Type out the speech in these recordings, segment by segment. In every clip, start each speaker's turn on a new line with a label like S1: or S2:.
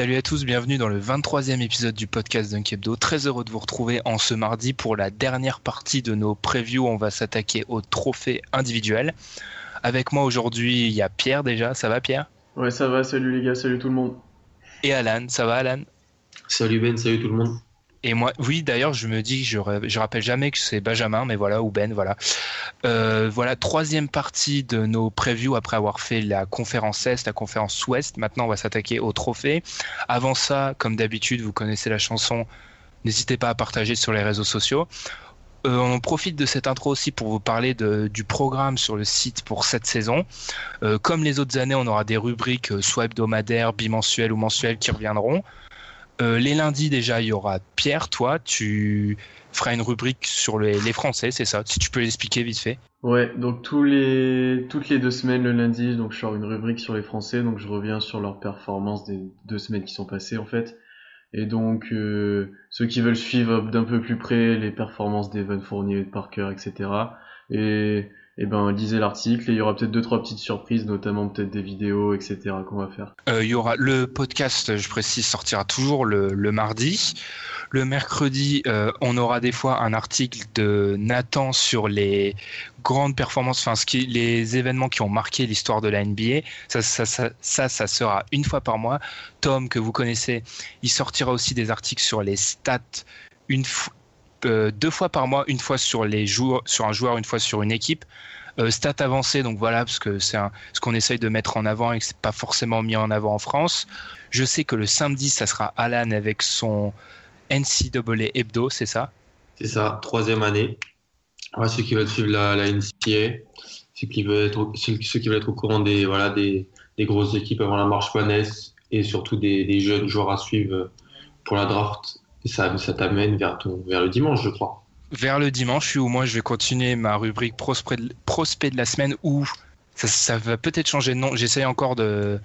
S1: Salut à tous, bienvenue dans le 23e épisode du podcast Dunk Hebdo. Très heureux de vous retrouver en ce mardi pour la dernière partie de nos previews. On va s'attaquer au trophée individuel. Avec moi aujourd'hui, il y a Pierre déjà. Ça va Pierre?
S2: Ouais, ça va, salut les gars, salut tout le monde.
S1: Et Alan. Ça va Alan?
S3: Salut Ben, salut tout le monde.
S1: Et moi, oui, d'ailleurs, je me dis, je, je rappelle jamais que c'est Benjamin, mais voilà, ou Ben, voilà. Euh, voilà, troisième partie de nos previews après avoir fait la conférence Est, la conférence Ouest. Maintenant, on va s'attaquer au trophée. Avant ça, comme d'habitude, vous connaissez la chanson. N'hésitez pas à partager sur les réseaux sociaux. Euh, on profite de cette intro aussi pour vous parler du programme sur le site pour cette saison. Euh, comme les autres années, on aura des rubriques soit hebdomadaires, bimensuelles ou mensuelles qui reviendront. Euh, les lundis déjà, il y aura Pierre, toi, tu feras une rubrique sur les, Français, c'est ça Si tu peux l'expliquer vite fait.
S2: Ouais, donc tous les, toutes les deux semaines le lundi, donc je sors une rubrique sur les Français, donc je reviens sur leurs performances des deux semaines qui sont passées en fait. Et donc euh, ceux qui veulent suivre d'un peu plus près les performances d'Evan Fournier, de Parker, etc. Et, et ben lisez l'article et il y aura peut-être deux trois petites surprises, notamment peut-être des vidéos, etc. qu'on va faire.
S1: Euh, y aura le podcast, je précise, sortira toujours le, mardi. Le mercredi, euh, on aura des fois un article de Nathan sur les grandes performances, enfin ce qui, les événements qui ont marqué l'histoire de la NBA. Ça, ça, sera une fois par mois. Tom, que vous connaissez, il sortira aussi des articles sur les stats une. Euh, deux fois par mois, une fois sur les joueurs, sur un joueur, une fois sur une équipe. Euh, stats donc voilà, parce que c'est ce qu'on essaye de mettre en avant et que c'est pas forcément mis en avant en France. Je sais que le samedi, ça sera Alan avec son NCAA Hebdo, c'est ça?
S3: C'est ça, troisième année. Ouais, ceux qui veulent suivre la, la NCAA, ceux qui veulent être, ceux, qui veulent être au courant des, voilà, des, grosses équipes avant la marche Panès et surtout des, des jeunes joueurs à suivre pour la draft. Et ça, ça t'amène vers, ton, vers le dimanche, je crois.
S1: Vers le dimanche, où moi je vais continuer ma rubrique prospect de, prospect de la semaine, où ça, ça va peut-être changer de nom. J'essaye encore de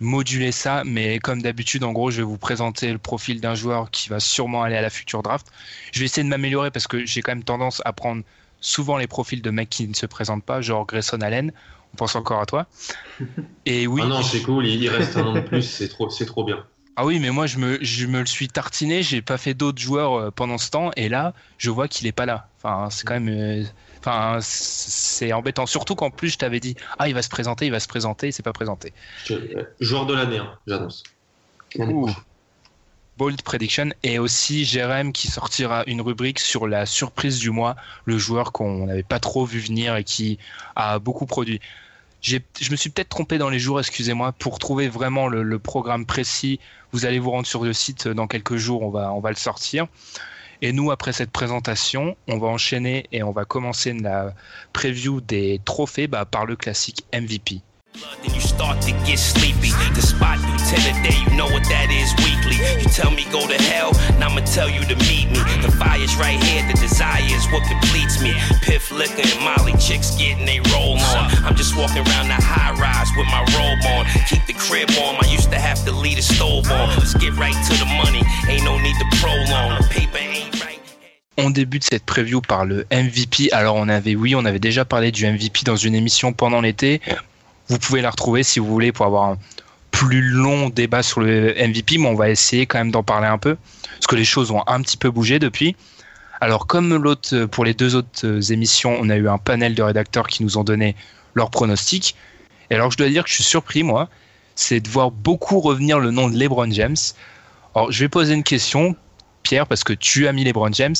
S1: moduler ça, mais comme d'habitude, en gros, je vais vous présenter le profil d'un joueur qui va sûrement aller à la future draft. Je vais essayer de m'améliorer parce que j'ai quand même tendance à prendre souvent les profils de mecs qui ne se présentent pas, genre Grayson Allen. On pense encore à toi. Et oui.
S3: Ah non, c'est cool, il, il reste un an de plus, c'est trop, c'est trop bien.
S1: Ah oui, mais moi je me, je me le suis tartiné, j'ai pas fait d'autres joueurs euh, pendant ce temps, et là, je vois qu'il est pas là. Enfin, c'est quand même. euh, Enfin, c'est embêtant. Surtout qu'en plus, je t'avais dit, ah, il va se présenter, il va se présenter, il s'est pas présenté.
S3: Je- euh, joueur de l'année, hein, j'annonce.
S1: Bold Prediction. Et aussi Jérém qui sortira une rubrique sur la surprise du mois, le joueur qu'on n'avait pas trop vu venir et qui a beaucoup produit. Je me suis peut-être trompé dans les jours, excusez-moi. Pour trouver vraiment le, le programme précis, vous allez vous rendre sur le site dans quelques jours, on va, on va le sortir. Et nous, après cette présentation, on va enchaîner et on va commencer la preview des trophées bah, par le classique MVP.
S4: Then you start to get sleepy. The spot do 10 a day, you know what that is weekly. tell you to meet me. The fire's right here, the desire is what completes me. Piff liquor and Molly chicks getting they roll on. I'm just walking around the high rise with my robe on. Keep the crib warm, I used to have to leave the stove on. Let's get right to the money, ain't no need to prolong. The paper ain't right.
S1: On débute cette preview par le MVP. Alors on avait, oui, on avait déjà parlé du MVP dans une émission pendant l'été. Vous pouvez la retrouver si vous voulez pour avoir un plus long débat sur le MVP, mais on va essayer quand même d'en parler un peu, parce que les choses ont un petit peu bougé depuis. Alors comme pour les deux autres émissions, on a eu un panel de rédacteurs qui nous ont donné leurs pronostics. Et alors je dois dire que je suis surpris, moi, c'est de voir beaucoup revenir le nom de LeBron James. Alors je vais poser une question, Pierre, parce que tu as mis LeBron James.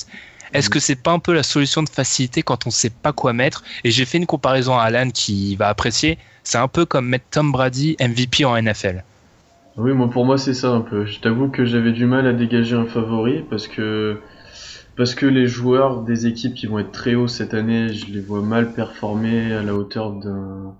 S1: Est-ce que c'est pas un peu la solution de facilité quand on sait pas quoi mettre? Et j'ai fait une comparaison à Alan qui va apprécier. C'est un peu comme mettre Tom Brady MVP en NFL.
S2: Oui, moi pour moi c'est ça un peu. Je t'avoue que j'avais du mal à dégager un favori parce que parce que les joueurs des équipes qui vont être très hauts cette année, je les vois mal performer à la hauteur d'un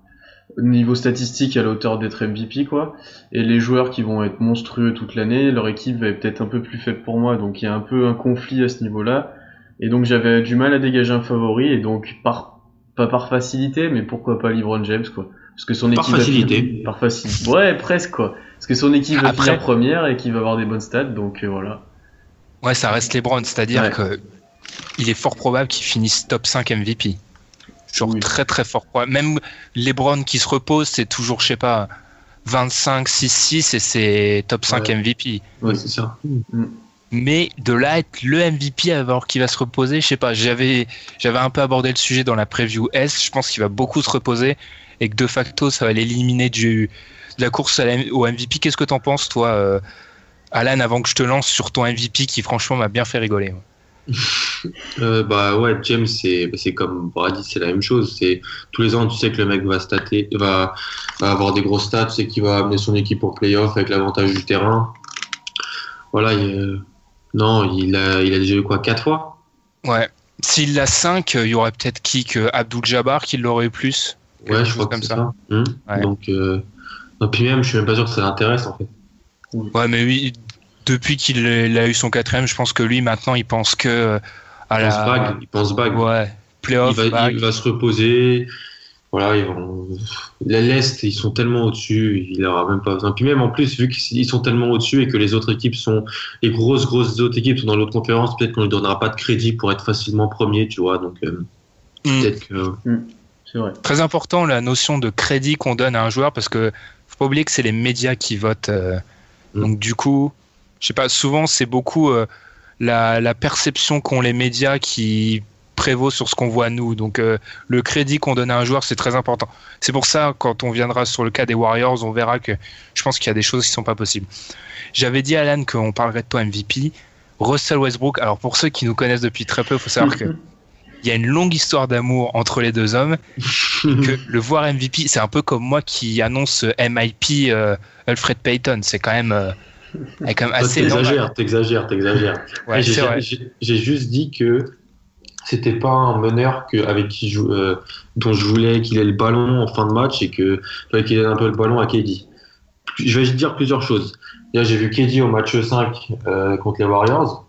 S2: niveau statistique à la hauteur d'être MVP quoi. Et les joueurs qui vont être monstrueux toute l'année, leur équipe va être peut-être un peu plus faible pour moi, donc il y a un peu un conflit à ce niveau-là. Et donc j'avais du mal à dégager un favori et donc par pas par facilité, mais pourquoi pas LeBron James quoi Parce que son
S3: Par
S2: équipe
S3: facilité.
S2: finir- par facilité. Ouais, presque quoi. Parce que son équipe va
S1: Après-
S2: finir première et qu'il va avoir des bonnes stats, donc euh, voilà.
S1: Ouais, ça reste LeBron, c'est-à-dire
S2: Ouais.
S1: que il est fort probable qu'il finisse top 5 MVP. Genre
S2: Oui.
S1: très très fort probable. Même LeBron qui se repose, c'est toujours, je sais pas, 25, 6, 6 et c'est top 5
S2: Ouais.
S1: MVP.
S3: Ouais, c'est ça.
S1: Mais de là être le MVP alors qu'il va se reposer, je sais pas. J'avais j'avais un peu abordé le sujet dans la preview S. Je pense qu'il va beaucoup se reposer et que de facto ça va l'éliminer du de la course à la- au MVP. Qu'est-ce que t'en penses toi, euh, Alan, avant que je te lance sur ton MVP qui franchement m'a bien fait rigoler. moi.
S3: Euh, bah ouais, James, c'est c'est comme Brady, c'est la même chose. C'est tous les ans, tu sais que le mec va stater, va, va avoir des grosses stats, c'est qu'il va amener son équipe au playoff avec l'avantage du terrain. Voilà, il, non, il a, il a déjà eu quoi, quatre fois?
S1: Ouais. S'il l'a 5, il y aurait peut-être qui que Abdul Jabbar qui l'aurait eu plus? Quelque
S3: Ouais, je crois
S1: comme
S3: que
S1: ça.
S3: ça.
S1: Ouais.
S3: Donc, euh, non, puis même, je suis même pas sûr que ça l'intéresse en fait.
S1: Ouais, mais oui, depuis qu'il a eu son quatrième, je pense que lui maintenant il pense que euh, à
S3: Il pense bague, il pense bague.
S1: ouais
S3: il,
S1: playoff
S3: va, il va se reposer. Voilà, ils vont... la l'Est, ils sont tellement au-dessus, il aura même pas besoin. Puis même en plus, vu qu'ils sont tellement au-dessus et que les autres équipes sont, les grosses, grosses autres équipes sont dans l'autre conférence, peut-être qu'on ne donnera pas de crédit pour être facilement premier, tu vois. Donc, euh,
S1: Mm.
S3: peut-être que.
S2: Vrai.
S1: Très important la notion de crédit qu'on donne à un joueur parce que faut pas oublier que c'est les médias qui votent. euh,
S3: Mm.
S1: Donc du coup, je sais pas, souvent c'est beaucoup euh, la, la perception qu'ont les médias qui prévaut sur ce qu'on voit nous. Donc euh, le crédit qu'on donne à un joueur, c'est très important. C'est pour ça, quand on viendra sur le cas des Warriors, on verra que je pense qu'il y a des choses qui sont pas possibles. J'avais dit à Alan qu'on parlerait de toi MVP. Russell Westbrook, alors pour ceux qui nous connaissent depuis très peu, il faut savoir que il y a une longue histoire d'amour entre les deux hommes que le voir MVP, c'est un peu comme moi qui annonce euh, MIP euh, Alfred Payton. C'est quand même, euh, quand même assez.
S3: T'exagères, t'exagères, t'exagères.
S1: Ouais,
S3: J'ai- juste dit que c'était pas un meneur que, avec qui je- euh, dont je voulais qu'il ait le ballon en fin de match et que qu'il ait un peu le ballon à KD. Je vais dire plusieurs choses. J'ai vu KD au match 5 euh, contre les Warriors.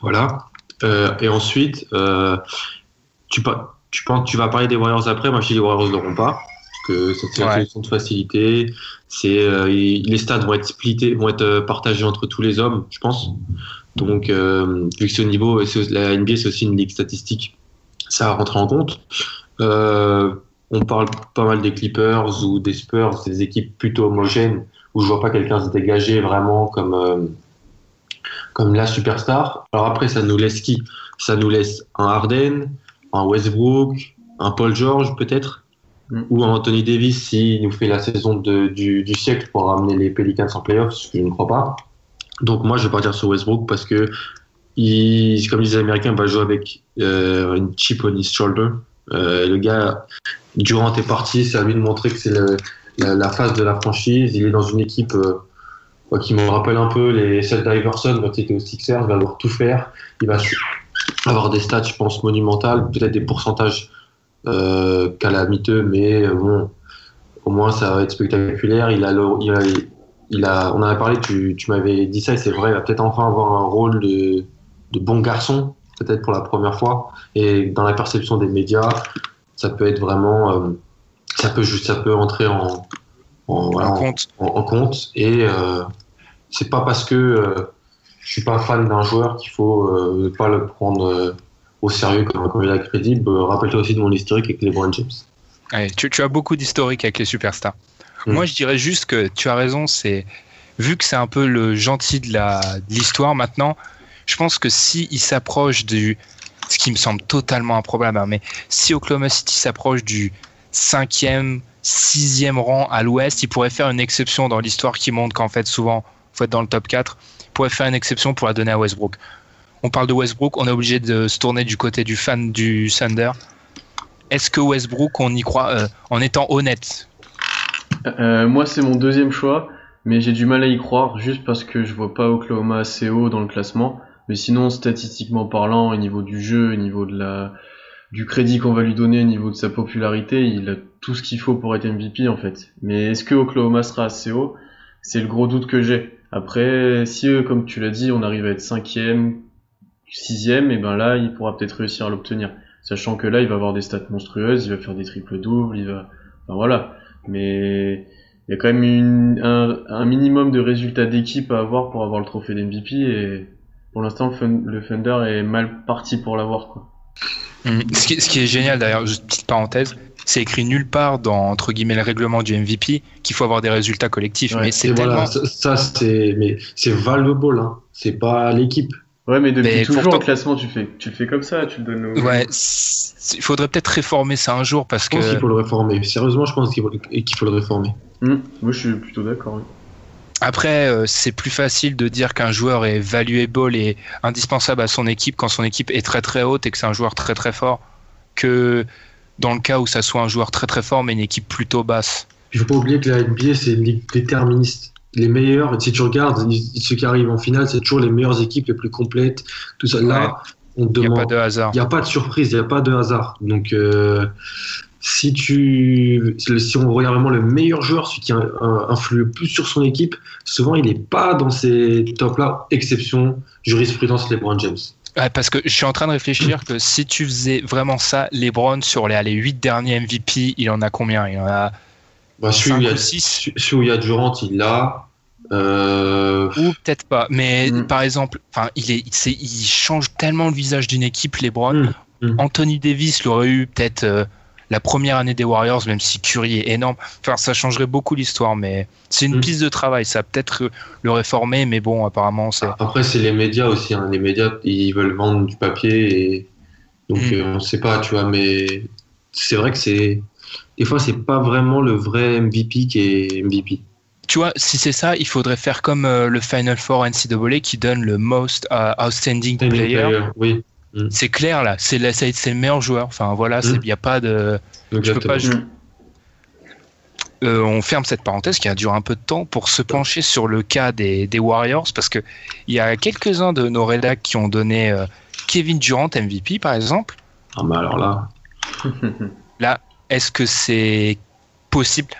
S3: Voilà. Euh, et ensuite, euh, tu, tu, penses, tu vas parler des Warriors après. Moi, je dis les Warriors n'auront pas. Parce que c'est une solution de facilité. C'est, euh, les stats vont être splittés, vont être partagés entre tous les hommes, je pense. Donc, vu que ce niveau, la NBA, c'est aussi une ligue statistique, ça rentre en compte. On parle pas mal des Clippers ou des Spurs, des équipes plutôt homogènes où je vois pas quelqu'un se dégager vraiment comme comme la superstar. Alors après, ça nous laisse qui? Ça nous laisse un Harden, un Westbrook, un Paul George peut-être,
S2: Mm.
S3: ou un Anthony Davis s'il nous fait la saison de- du, du siècle pour ramener les Pelicans en playoffs, ce que je ne crois pas. Donc moi, je vais partir sur Westbrook parce que il, comme disent les Américains, va jouer avec euh, une chip on his shoulder. Euh, le gars, durant tes parties, c'est à lui de montrer que c'est la, la phase de la franchise. Il est dans une équipe euh, qui me rappelle un peu les celles d'Iverson quand il était aux Sixers. Il va devoir tout faire. Il va avoir des stats, je pense, monumentales, peut-être des pourcentages euh, calamiteux, mais euh, bon, au moins ça va être spectaculaire. Il a, le- il a, il a, on en a parlé, tu, tu m'avais dit ça et c'est vrai, il va peut-être enfin avoir un rôle de, de bon garçon, peut-être pour la première fois. Et dans la perception des médias, ça peut être vraiment, euh, ça peut juste, ça peut entrer en, en, voilà,
S1: En
S3: en-
S1: compte.
S3: en, en compte. Et euh, c'est pas parce que euh, je suis pas fan d'un joueur qu'il faut euh, pas le prendre euh, au sérieux comme un candidat crédible. Euh, Rappelle-toi aussi de mon historique avec LeBron James.
S1: Ouais, tu, tu as beaucoup d'historique avec les superstars.
S3: Mm.
S1: Moi, je dirais juste que tu as raison. C'est vu que c'est un peu le gentil de la de l'histoire maintenant. Je pense que si il s'approche du, ce qui me semble totalement improbable, hein, mais si Oklahoma City s'approche du cinquième, sixième rang à l'Ouest, il pourrait faire une exception dans l'histoire qui montre qu'en fait souvent, faut être dans le top 4. Il pourrait faire une exception pour la donner à Westbrook. On parle de Westbrook, on est obligé de se tourner du côté du fan du Thunder. Est-ce que Westbrook, on y croit euh, en étant honnête?
S2: Euh, moi, c'est mon deuxième choix, mais j'ai du mal à y croire juste parce que je vois pas Oklahoma assez haut dans le classement. Mais sinon, statistiquement parlant, au niveau du jeu, au niveau de la, du crédit qu'on va lui donner, au niveau de sa popularité, il a tout ce qu'il faut pour être MVP en fait. Mais est-ce que Oklahoma sera assez haut? C'est le gros doute que j'ai. Après, si eux, comme tu l'as dit, on arrive à être cinquième, sixième, et ben là, il pourra peut-être réussir à l'obtenir. Sachant que là, il va avoir des stats monstrueuses, il va faire des triples doubles, il va, enfin voilà. Mais il y a quand même une, un, minimum de résultats d'équipe à avoir pour avoir le trophée d'MVP et pour l'instant le Thunder est mal parti pour l'avoir quoi.
S1: Hum, ce, qui, ce qui est génial d'ailleurs, juste petite parenthèse, c'est écrit nulle part dans entre guillemets le règlement du MVP qu'il faut avoir des résultats collectifs.
S2: Ouais,
S1: mais c'est
S3: voilà,
S1: tellement.
S3: ça, ça, c'est, mais c'est valuable, hein. C'est pas l'équipe.
S2: Ouais mais depuis
S1: Mais
S2: toujours
S1: pourtant-
S2: le classement tu le fais tu le fais comme ça, tu le donnes au...
S1: Ouais, il faudrait peut-être réformer ça un jour parce
S3: Je pense qu'il
S1: que
S3: faut le réformer. Sérieusement, je pense qu'il faut, qu'il faut le réformer.
S2: Hum, moi je suis plutôt d'accord. oui.
S1: Après euh, c'est plus facile de dire qu'un joueur est valuable et indispensable à son équipe quand son équipe est très très haute et que c'est un joueur très très fort que dans le cas où ça soit un joueur très très fort mais une équipe plutôt basse.
S3: Il faut pas oublier que la NBA, c'est une ligue déterministe. Les meilleurs, si tu regardes, ceux qui arrivent en finale, c'est toujours les meilleures équipes, les plus complètes. Tout ça. Là, on te
S1: Il n'y a
S3: demande.
S1: pas de hasard.
S3: Il n'y a pas de surprise, il n'y a pas de hasard. Donc, euh, si tu, si on regarde vraiment le meilleur joueur, celui qui in- in- influe le plus sur son équipe, souvent il n'est pas dans ces tops-là, exception jurisprudence LeBron James.
S1: Ouais, parce que je suis en train de réfléchir que si tu faisais vraiment ça, LeBron sur les, les 8 derniers MVP, il en a combien? Il en a
S3: Bah, celui, où il y a,
S1: ou six?
S3: celui où il y a Durant, il l'a. Euh,
S1: ou peut-être pas. Mais
S2: Mm.
S1: par exemple, enfin, il est, il change tellement le visage d'une équipe, LeBron.
S3: Mm.
S1: Anthony Davis l'aurait eu peut-être euh, la première année des Warriors, même si Curry est énorme. Enfin, ça changerait beaucoup l'histoire, mais c'est une
S3: Mm.
S1: piste de travail. Ça peut-être le- réformer, mais bon, apparemment, c'est.
S3: Après, c'est les médias aussi. hein. Les médias, ils veulent vendre du papier et donc
S1: Mm.
S3: euh, on ne sait pas, tu vois. Mais c'est vrai que c'est des fois, c'est pas vraiment le vrai MVP qui est MVP.
S1: Tu vois, si c'est ça, il faudrait faire comme euh, le Final Four NCAA qui donne le Most euh, Outstanding Player.
S3: Oui,
S1: C'est clair là, c'est la- c'est c'est le meilleur joueur. Enfin voilà, il
S3: Mm.
S1: n'y a pas de. Je peux pas. je-
S2: Hum.
S1: Euh, on ferme cette parenthèse qui a duré un peu de temps pour se pencher sur le cas des, des Warriors parce que il y a quelques-uns de nos rédacs qui ont donné euh, Kevin Durant MVP par exemple.
S3: Ah, mais alors là,
S1: Est-ce que c'est possible?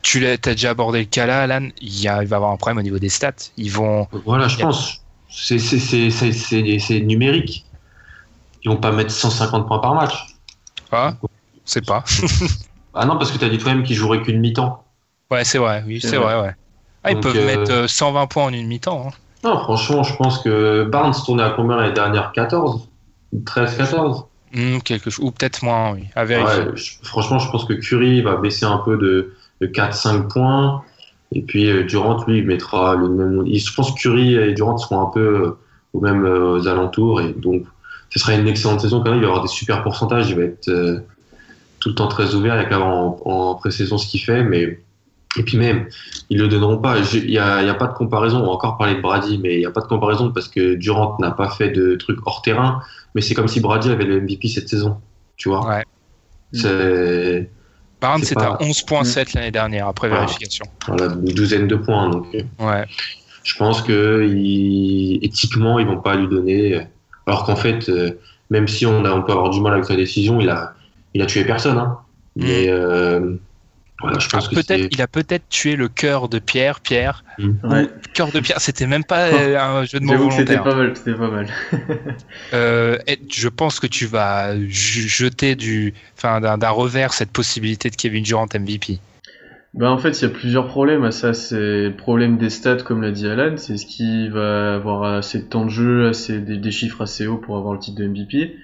S1: Tu l'as as déjà abordé le cas là, Alan. Il, y a- il va y avoir un problème au niveau des stats. Ils vont.
S3: voilà, je
S1: a-
S3: pense. C'est numérique. Ils vont pas mettre 150 points par match.
S1: Ah, c'est pas.
S3: Ah non, parce que tu as dit toi-même qu'ils joueraient qu'une mi-temps.
S1: Ouais, c'est vrai. Oui,
S2: C'est
S1: vrai. ouais. Ah, ils
S3: Donc,
S1: peuvent
S3: euh,
S1: mettre euh, 120 points en une mi-temps. hein.
S3: Non, franchement, je pense que Barnes tournait à combien l'année dernière? 14 13-14
S1: Hmm, quelque chose. Ou peut-être moins, oui. À vérifier.
S3: Ouais, je- franchement, je pense que Curry va baisser un peu de, de 4-5 points. Et puis euh, Durant, lui, il mettra le même. il- Je pense que Curry et Durant seront un peu euh, aux mêmes euh, aux alentours. Et donc, ce sera une excellente saison quand même. Il va avoir des super pourcentages. Il va être euh, tout le temps très ouvert. Il y a qu'à voir en, en pré-saison ce qu'il fait. Mais... Et puis même, ils le donneront pas. Il n'y a, pas de comparaison. On va encore parler de Brady, mais il n'y a pas de comparaison parce que Durant n'a pas fait de trucs hors terrain. Mais c'est comme si Brady avait le MVP cette saison. Tu vois
S1: Ouais.
S3: C'est
S1: Barnes,
S3: c'est
S1: c'était
S3: pas-
S1: à 11,7 l'année dernière après
S3: Ah.
S1: vérification.
S3: voilà, une douzaine de points. Donc, euh,
S1: Ouais.
S3: je pense que il- éthiquement, ils vont pas lui donner. Alors qu'en fait, euh, même si on, a, on peut avoir du mal avec sa décision, il a, il a tué personne. Hein.
S1: Mm.
S3: Mais euh, Voilà, je
S1: Ah,
S3: pense que
S1: peut-être, il a peut-être tué le cœur de Pierre. Pierre,
S2: Ouais.
S1: cœur de Pierre, c'était même pas euh, un jeu de mots
S2: que c'était
S1: volontaire.
S2: pas mal, c'était pas mal.
S1: Euh, et je pense que tu vas jeter du, enfin, d'un d'un revers cette possibilité de Kevin Durant MVP.
S2: Bah en fait, il y a plusieurs problèmes à ça. C'est le problème des stats, comme l'a dit Alan. C'est ce qui va avoir assez de temps de jeu, assez des, chiffres assez hauts pour avoir le titre de MVP.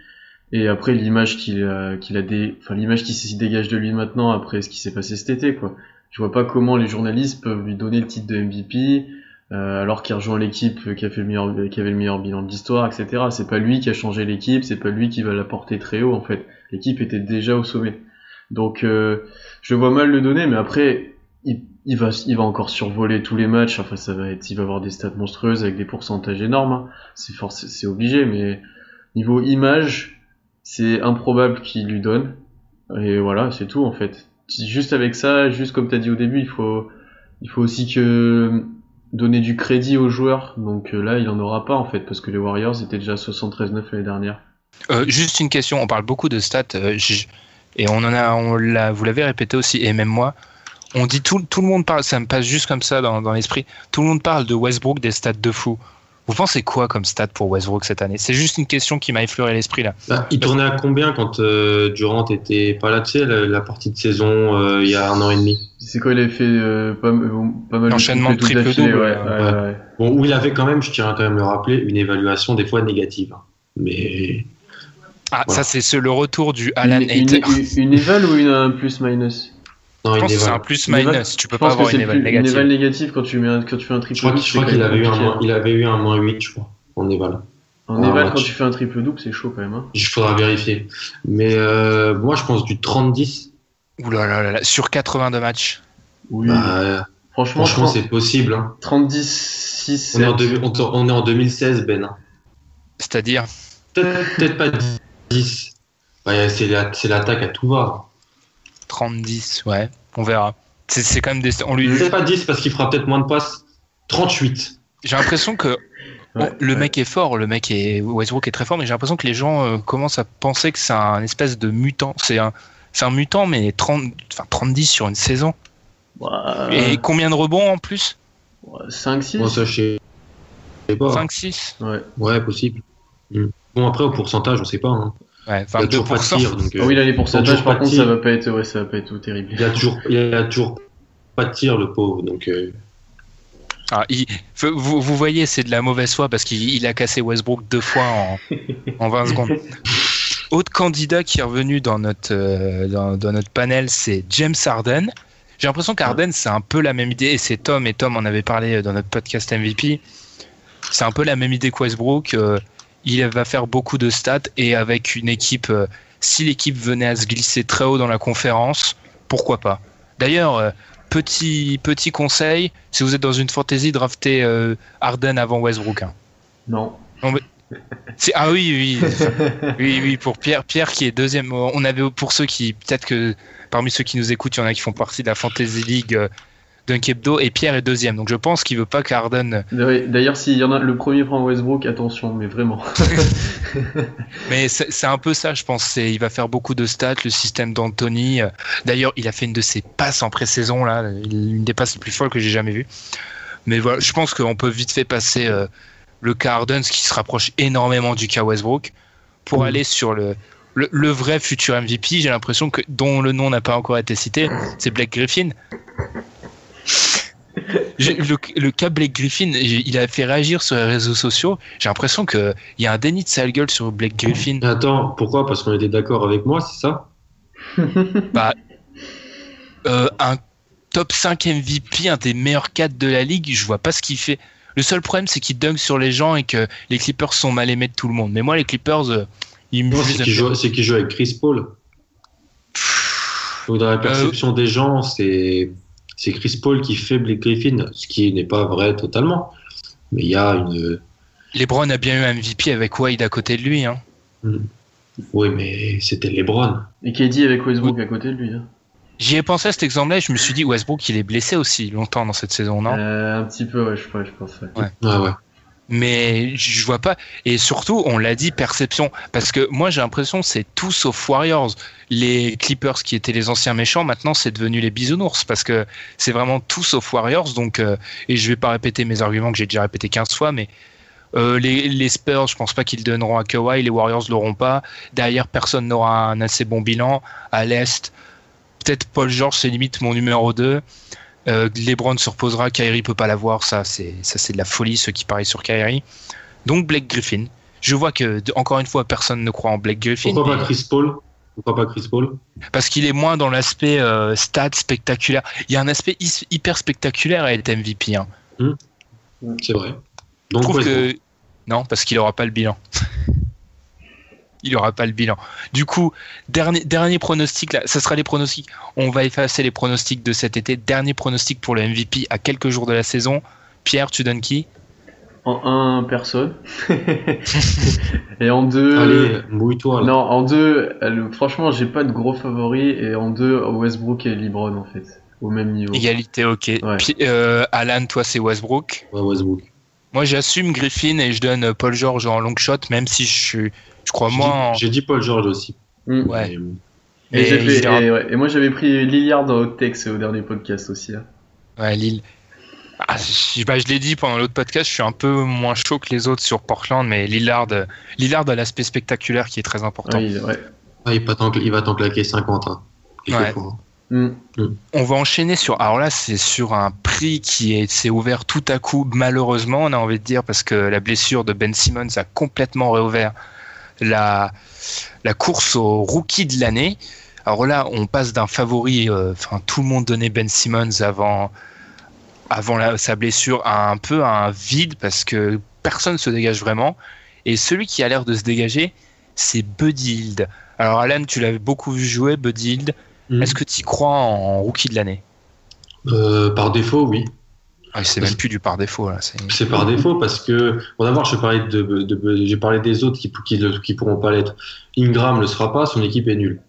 S2: Et après l'image qu'il a, qu'il a des, enfin l'image qui se dégage de lui maintenant après ce qui s'est passé cet été, quoi. Je vois pas comment les journalistes peuvent lui donner le titre de MVP euh, alors qu'il rejoint l'équipe qui a fait le meilleur, qui avait le meilleur bilan de l'histoire, etc. C'est pas lui qui a changé l'équipe, c'est pas lui qui va la porter très haut en fait. L'équipe était déjà au sommet. Donc euh, je vois mal le donner, mais après il, va encore survoler tous les matchs. Enfin ça va être, il va avoir des stats monstrueuses avec des pourcentages énormes. hein. C'est obligé, mais niveau image, c'est improbable qu'il lui donne. Et voilà, c'est tout en fait. Juste avec ça, juste comme t'as dit au début, il faut aussi donner du crédit aux joueurs. Donc euh, là, il en aura pas en fait parce que les Warriors étaient déjà à 73-9 l'année dernière.
S1: Euh, juste une question, on parle beaucoup de stats et on en a, on l'a, vous l'avez répété aussi et même moi. On dit tout, tout le monde parle, ça me passe juste comme ça dans, dans l'esprit. Tout le monde parle de Westbrook des stats de fou. Vous pensez quoi comme stat pour Westbrook cette année? C'est juste une question qui m'a effleuré l'esprit là.
S3: Bah, il tournait à combien quand euh, Durant était pas là, tu sais, la, la partie de saison euh, il y a un an et demi?
S2: C'est quoi il avait fait euh, pas, euh, pas mal
S1: L'enchaînement de triple-double,
S2: d'affilée, ouais,
S1: ouais.
S2: ouais, ouais.
S3: Bon, où il avait quand même, je tiens à quand même le rappeler, une évaluation des fois négative. hein. Mais
S1: Ah,
S3: Voilà.
S1: ça c'est ce- le retour du Alan
S2: Une, une,
S1: Hater.
S2: une, une éval ou une un plus minus
S3: non,
S1: Je
S3: une
S1: pense que c'est un plus
S2: Une
S1: minus. Tu peux pas avoir une éval
S2: une
S1: négative.
S2: éval négative quand tu mets un, quand tu fais un triple
S3: Je crois
S2: double.
S3: qu'il je crois qu'il avait eu un moins, il avait eu un moins 8, je crois, en éval.
S2: En éval quand tu fais un triple double, c'est chaud quand même. Hein.
S3: Il faudra vérifier. Mais euh, moi, je pense du 30-10.
S1: Ouh là là là là, sur 82 matchs.
S2: Oui.
S3: Bah,
S2: franchement,
S3: franchement,
S2: 30
S3: c'est possible. Hein.
S2: 30 6
S3: On, est en deux- on, on est en 2016, Ben. hein.
S1: C'est-à-dire,
S3: Peut-être peut-être pas 10. Ouais, c'est la- c'est l'attaque à tout va.
S1: 30-10, ouais, on verra. C'est c'est quand même des. On lui,
S3: Peut-être pas 10 parce qu'il fera peut-être moins de passes. 38.
S1: J'ai l'impression que
S2: Ouais,
S1: bon, le
S2: ouais.
S1: mec est fort, le mec est Westbrook est très fort, mais j'ai l'impression que les gens euh, commencent à penser que c'est un espèce de mutant. C'est un, c'est un mutant, mais 30, enfin 30-10 sur une saison. Et combien de rebonds en plus?
S2: 5 6
S3: Moi, ça, je sais je sais pas.
S1: 5-6
S2: Ouais.
S3: Ouais, possible. Hmm. Bon, après, au pourcentage, on sait pas. Hein.
S1: Ouais,
S3: Il y a toujours pas de
S1: 22%.
S3: tir. Donc, euh,
S2: Ah oui, là les pourcentages par
S3: pas de
S2: contre ça
S3: tir.
S2: va pas être ouais, ça va pas être tout terrible.
S3: Il y a toujours, il y a toujours pas de tir, le pauvre. Donc, euh,
S1: Ah, il- vous, vous voyez, c'est de la mauvaise foi parce qu'il il a cassé Westbrook deux fois en, en 20 secondes. Autre candidat qui est revenu dans notre, euh, dans, dans notre panel, c'est James Harden. J'ai l'impression qu'Harden, c'est un peu la même idée, et c'est Tom, et Tom en avait parlé dans notre podcast MVP. C'est un peu la même idée que Westbrook. euh, il va faire beaucoup de stats, et avec une équipe, euh, si l'équipe venait à se glisser très haut dans la conférence, pourquoi pas D'ailleurs, euh, petit, petit conseil, si vous êtes dans une fantasy, draftez euh, Harden avant Westbrook. hein.
S2: Non.
S1: C'est- Ah oui, oui, oui, oui, pour Pierre, Pierre qui est deuxième. On avait pour ceux qui, peut-être que parmi ceux qui nous écoutent, il y en a qui font partie de la Fantasy League Dunkebdo et Pierre est deuxième. Donc je pense qu'il veut pas qu'Arden.
S2: D'ailleurs, s'il y en a le premier prend Westbrook, attention, mais vraiment.
S1: Mais c'est un peu ça, je pense. Il va faire beaucoup de stats, le système d'Anthony. euh, D'ailleurs, il a fait une de ses passes en pré-saison là, une des passes les plus folles que j'ai jamais vues. Mais voilà, je pense qu'on peut vite fait passer euh, le cas Harden, ce qui se rapproche énormément du cas Westbrook, pour aller sur le, le, le vrai futur MVP. J'ai l'impression que dont le nom n'a pas encore été cité, c'est Blake Griffin. Le, le cas Blake Griffin, il a fait réagir sur les réseaux sociaux. J'ai l'impression qu'il y a un déni de sale gueule sur Blake Griffin.
S3: Attends, pourquoi? Parce qu'on était d'accord avec moi, c'est ça?
S1: Bah, euh, un top 5 MVP, un des meilleurs 4 de la ligue, je vois pas ce qu'il fait. Le seul problème, c'est qu'il dunk sur les gens et que les Clippers sont mal aimés de tout le monde. Mais moi, les Clippers, euh, ils me
S3: c'est
S1: un
S3: qu'il
S1: peu.
S3: joue, avec Chris Paul. Donc dans la perception des gens, c'est c'est Chris Paul qui fait Blake Griffin, ce qui n'est pas vrai totalement. Mais il y a une.
S1: LeBron a bien eu un MVP avec Wade à côté de lui. Hein.
S3: Oui, mais c'était LeBron.
S2: Et KD avec Westbrook à côté de lui. Hein.
S1: J'y ai pensé à cet exemple-là et je me suis dit, Westbrook, il est blessé aussi longtemps dans cette saison, non?
S2: Euh, un petit peu, ouais, je, pense- je pense. ouais.
S1: Ouais.
S3: Ouais, ouais.
S1: mais je vois pas. Et surtout, on l'a dit, perception. Parce que moi, j'ai l'impression que c'est tout sauf Warriors. Les Clippers qui étaient les anciens méchants, maintenant, c'est devenu les bisounours. Parce que c'est vraiment tout sauf Warriors. Donc, euh, et je vais pas répéter mes arguments que j'ai déjà répété 15 fois, mais euh, les, les, Spurs, je pense pas qu'ils donneront à Kawhi. Les Warriors l'auront pas. Derrière, personne n'aura un assez bon bilan. À l'Est, peut-être Paul George, c'est limite mon numéro 2. Euh, LeBron se reposera, Kyrie peut pas l'avoir, ça c'est ça c'est de la folie ceux qui parient sur Kyrie. Donc Blake Griffin. Je vois que encore une fois personne ne croit en Blake Griffin.
S3: Pourquoi pas Chris Paul? Pourquoi pas Chris Paul
S1: Parce qu'il est moins dans l'aspect euh, stade spectaculaire. Il y a un aspect hyper spectaculaire à être MVP. Hein.
S3: Mmh. C'est vrai.
S1: Donc, Je trouve que non, parce qu'il aura pas le bilan. il aura pas le bilan. Du coup, dernier, dernier pronostic, là, ça sera les pronostics. On va effacer les pronostics de cet été. Dernier pronostic pour le MVP à quelques jours de la saison. Pierre, tu donnes qui?
S2: En un, personne. et en deux.
S3: Allez, mouille-toi.
S2: Non, en deux, franchement, j'ai pas de gros favoris. Et en deux, Westbrook et LeBron, en fait. Au même niveau.
S1: Égalité, ok. Euh, Alan, toi, c'est Westbrook?
S3: Ouais, Westbrook.
S1: Moi, j'assume Griffin et je donne Paul George en long shot, même si je suis je crois moi.
S3: J'ai dit Paul George aussi.
S2: Mm.
S1: Ouais.
S2: Et, moi j'avais pris Lillard au texte au dernier podcast aussi. Hein.
S1: Ouais, Lille. Ah, je, bah, je l'ai dit pendant l'autre podcast, je suis un peu moins chaud que les autres sur Portland, mais Lillard, Lillard a l'aspect spectaculaire qui est très important.
S2: Ouais,
S3: il, il, va t'en claquer 50. Hein.
S1: Ouais. Mm. Mm. On va enchaîner sur. Alors là, c'est sur un prix qui est s'est ouvert tout à coup, malheureusement, on a envie de dire, parce que la blessure de Ben Simmons a complètement réouvert la, la course au rookie de l'année. Alors là, on passe d'un favori, euh, enfin tout le monde donnait Ben Simmons avant, avant sa blessure à un peu un vide parce que personne se dégage vraiment. Et celui qui a l'air de se dégager, c'est Buddy Hield. Alors Alan, tu l'avais beaucoup vu jouer, Buddy Hield. Mhm. Est-ce que tu crois en rookie de l'année?
S3: Euh, Par défaut, oui.
S1: Ah, c'est même plus du par défaut là.
S3: C'est par défaut parce que bon d'abord je parlais de, de, j'ai parlé des autres qui qui, qui pourront pas l'être. Ingram le sera pas, son équipe est nulle.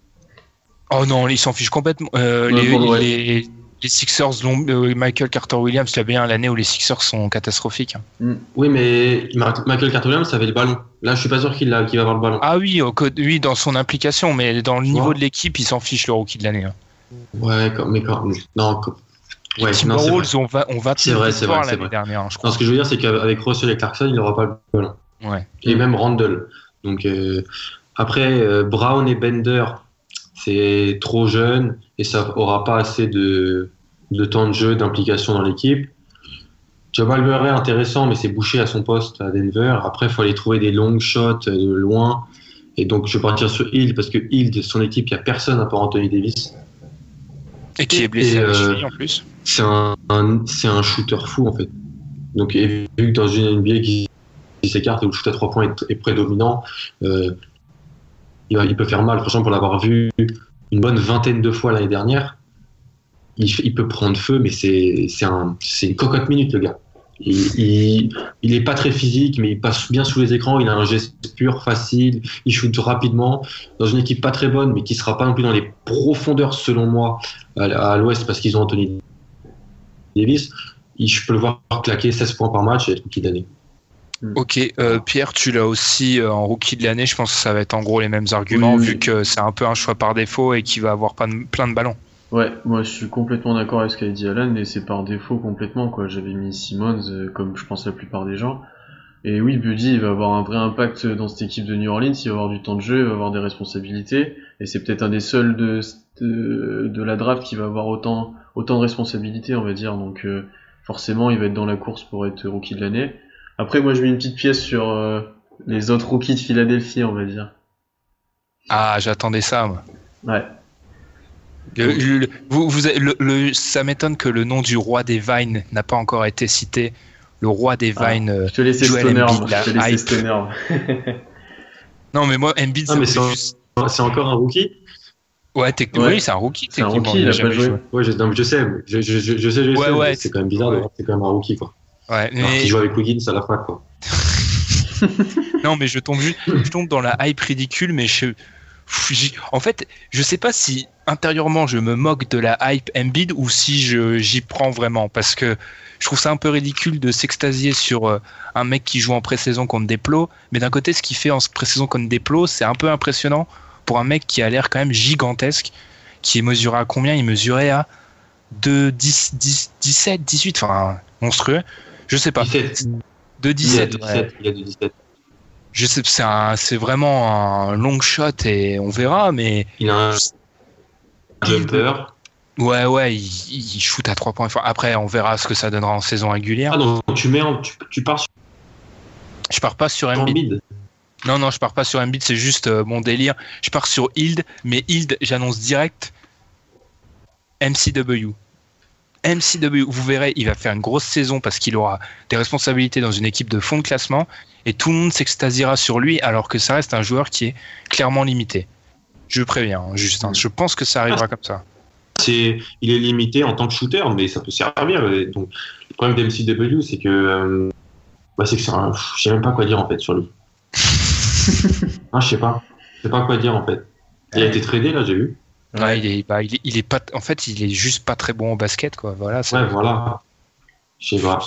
S1: Oh non, il s'en fiche complètement. Euh, les, les, Sixers, euh, Michael Carter Williams, il y a bien l'année où les Sixers sont catastrophiques.
S3: Mm. Oui, mais Michael Carter Williams avait le ballon. Là, je suis pas sûr qu'il va avoir le ballon.
S1: Ah oui, oui, dans son implication, mais dans le niveau de l'équipe, il s'en fiche le rookie de l'année. Hein.
S3: Ouais, mais quand, non,
S1: Ouais, non, on va, on va
S3: c'est vrai, c'est vrai, l'année
S1: dernière.
S3: Je crois. Non, ce que je veux dire, c'est qu'avec Russell et Clarkson, il n'aura pas le ballon.
S1: Ouais.
S3: Et même Randall. Donc euh, après, euh, Brown et Bender, c'est trop jeune et ça aura pas assez de, de temps de jeu, d'implication dans l'équipe. Jamal Murray intéressant, mais c'est bouché à son poste à Denver. Après, il faut aller trouver des long shots de loin. Et donc, je vais partir sur Hill parce que Hill, son équipe, il n'y a personne à part Anthony Davis.
S1: Et qui est blessé à la cheville en plus
S3: c'est un, c'est un shooter fou en fait. Donc, vu que dans une NBA qui, s'écarte où le shoot à trois points est, prédominant, euh, il, peut faire mal. Franchement, pour l'avoir vu une bonne vingtaine de fois l'année dernière, il, peut prendre feu, mais c'est, c'est, un, c'est une cocotte minute le gars. Il, il, est pas très physique, mais il passe bien sous les écrans. Il a un geste pur, facile. Il shoot rapidement dans une équipe pas très bonne, mais qui sera pas non plus dans les profondeurs selon moi à, à l'Ouest parce qu'ils ont Anthony Davis, je peux le voir claquer 16 points par match et être rookie de l'année.
S1: Hmm. Ok, euh, Pierre, tu l'as aussi euh, en rookie de l'année. Je pense que ça va être en gros les mêmes arguments, vu que c'est un peu un choix par défaut et qu'il va avoir plein de, plein de ballons.
S2: Ouais, moi je suis complètement d'accord avec ce qu'a dit Alan, mais c'est par défaut complètement. quoi. J'avais mis Simmons, euh, comme je pense la plupart des gens. Et oui, Buddy, il va avoir un vrai impact dans cette équipe de New Orleans. Il va avoir du temps de jeu, il va avoir des responsabilités. Et c'est peut-être un des seuls de, de, de, la draft qui va avoir autant autant de responsabilités, on va dire. Donc euh, forcément, il va être dans la course pour être rookie de l'année. Après, moi, je mets une petite pièce sur euh, les autres rookies de Philadelphie, on va dire.
S1: Ah, j'attendais ça, moi.
S2: Ouais.
S1: Vous, vous, le, ça m'étonne que le nom du roi des Vines n'a pas encore été cité. Le roi des ah, Vines.
S2: je te laissais Stoner. Je te laissais Stoner.
S1: non, mais moi, Embiid,
S3: ah, c'est juste... encore un rookie
S1: Ouais, techniquement, oui, c'est un rookie.
S2: C'est un rookie, il a pas joué.
S3: Ouais, je, je sais, je, je, je, je sais, je
S1: ouais,
S3: sais,
S1: ouais,
S3: c'est quand même bizarre de voir que c'est quand même un rookie, quoi.
S1: Ouais, mais... Alors
S3: qu'il joue avec Wiggins à la fac, quoi.
S1: non, mais je tombe, je tombe dans la hype ridicule, mais je, en fait, je sais pas si intérieurement je me moque de la hype Embiid ou si je j'y prends vraiment? Parce que je trouve ça un peu ridicule de s'extasier sur euh, un mec qui joue en pré-saison contre Desplos, mais d'un côté ce qu'il fait en pré-saison contre Desplos, c'est un peu impressionnant pour un mec qui a l'air quand même gigantesque, qui est mesuré à combien? Il mesurait à 2, 10, 10, 17, 18, enfin monstrueux. Je sais pas.
S3: 17.
S1: De 17,
S3: il a
S1: ouais.
S3: 17. Il a du 17.
S1: Je sais, c'est c'est vraiment un long shot et on verra, mais
S3: Il a un jumper.
S1: ouais, ouais, il, il shoot à 3 points. Après, on verra ce que ça donnera en saison régulière.
S3: Ah, donc tu, mets en- tu, tu pars sur
S1: Je pars pas sur. Embiid. Non, non, je pars pas sur Embiid, c'est juste euh, mon délire. Je pars sur Hild, mais Hild, j'annonce direct MCW. MCW, vous verrez, il va faire une grosse saison parce qu'il aura des responsabilités dans une équipe de fond de classement et tout le monde s'extasiera sur lui alors que ça reste un joueur qui est clairement limité. Je préviens, hein, juste. hein. Je pense que ça arrivera comme ça.
S3: C'est, il est limité en tant que shooter, mais ça peut servir. Donc, le problème d'MCW, c'est que, euh, bah, c'est que je sais même pas quoi dire en fait sur lui. ah, je sais pas, je sais pas quoi dire en fait. Il a été tradé là, j'ai vu.
S1: Ouais, il est, bah, il est, il est pas, en fait, il est juste pas très bon au basket, quoi. Voilà.
S3: Ouais, voilà. Je sais pas.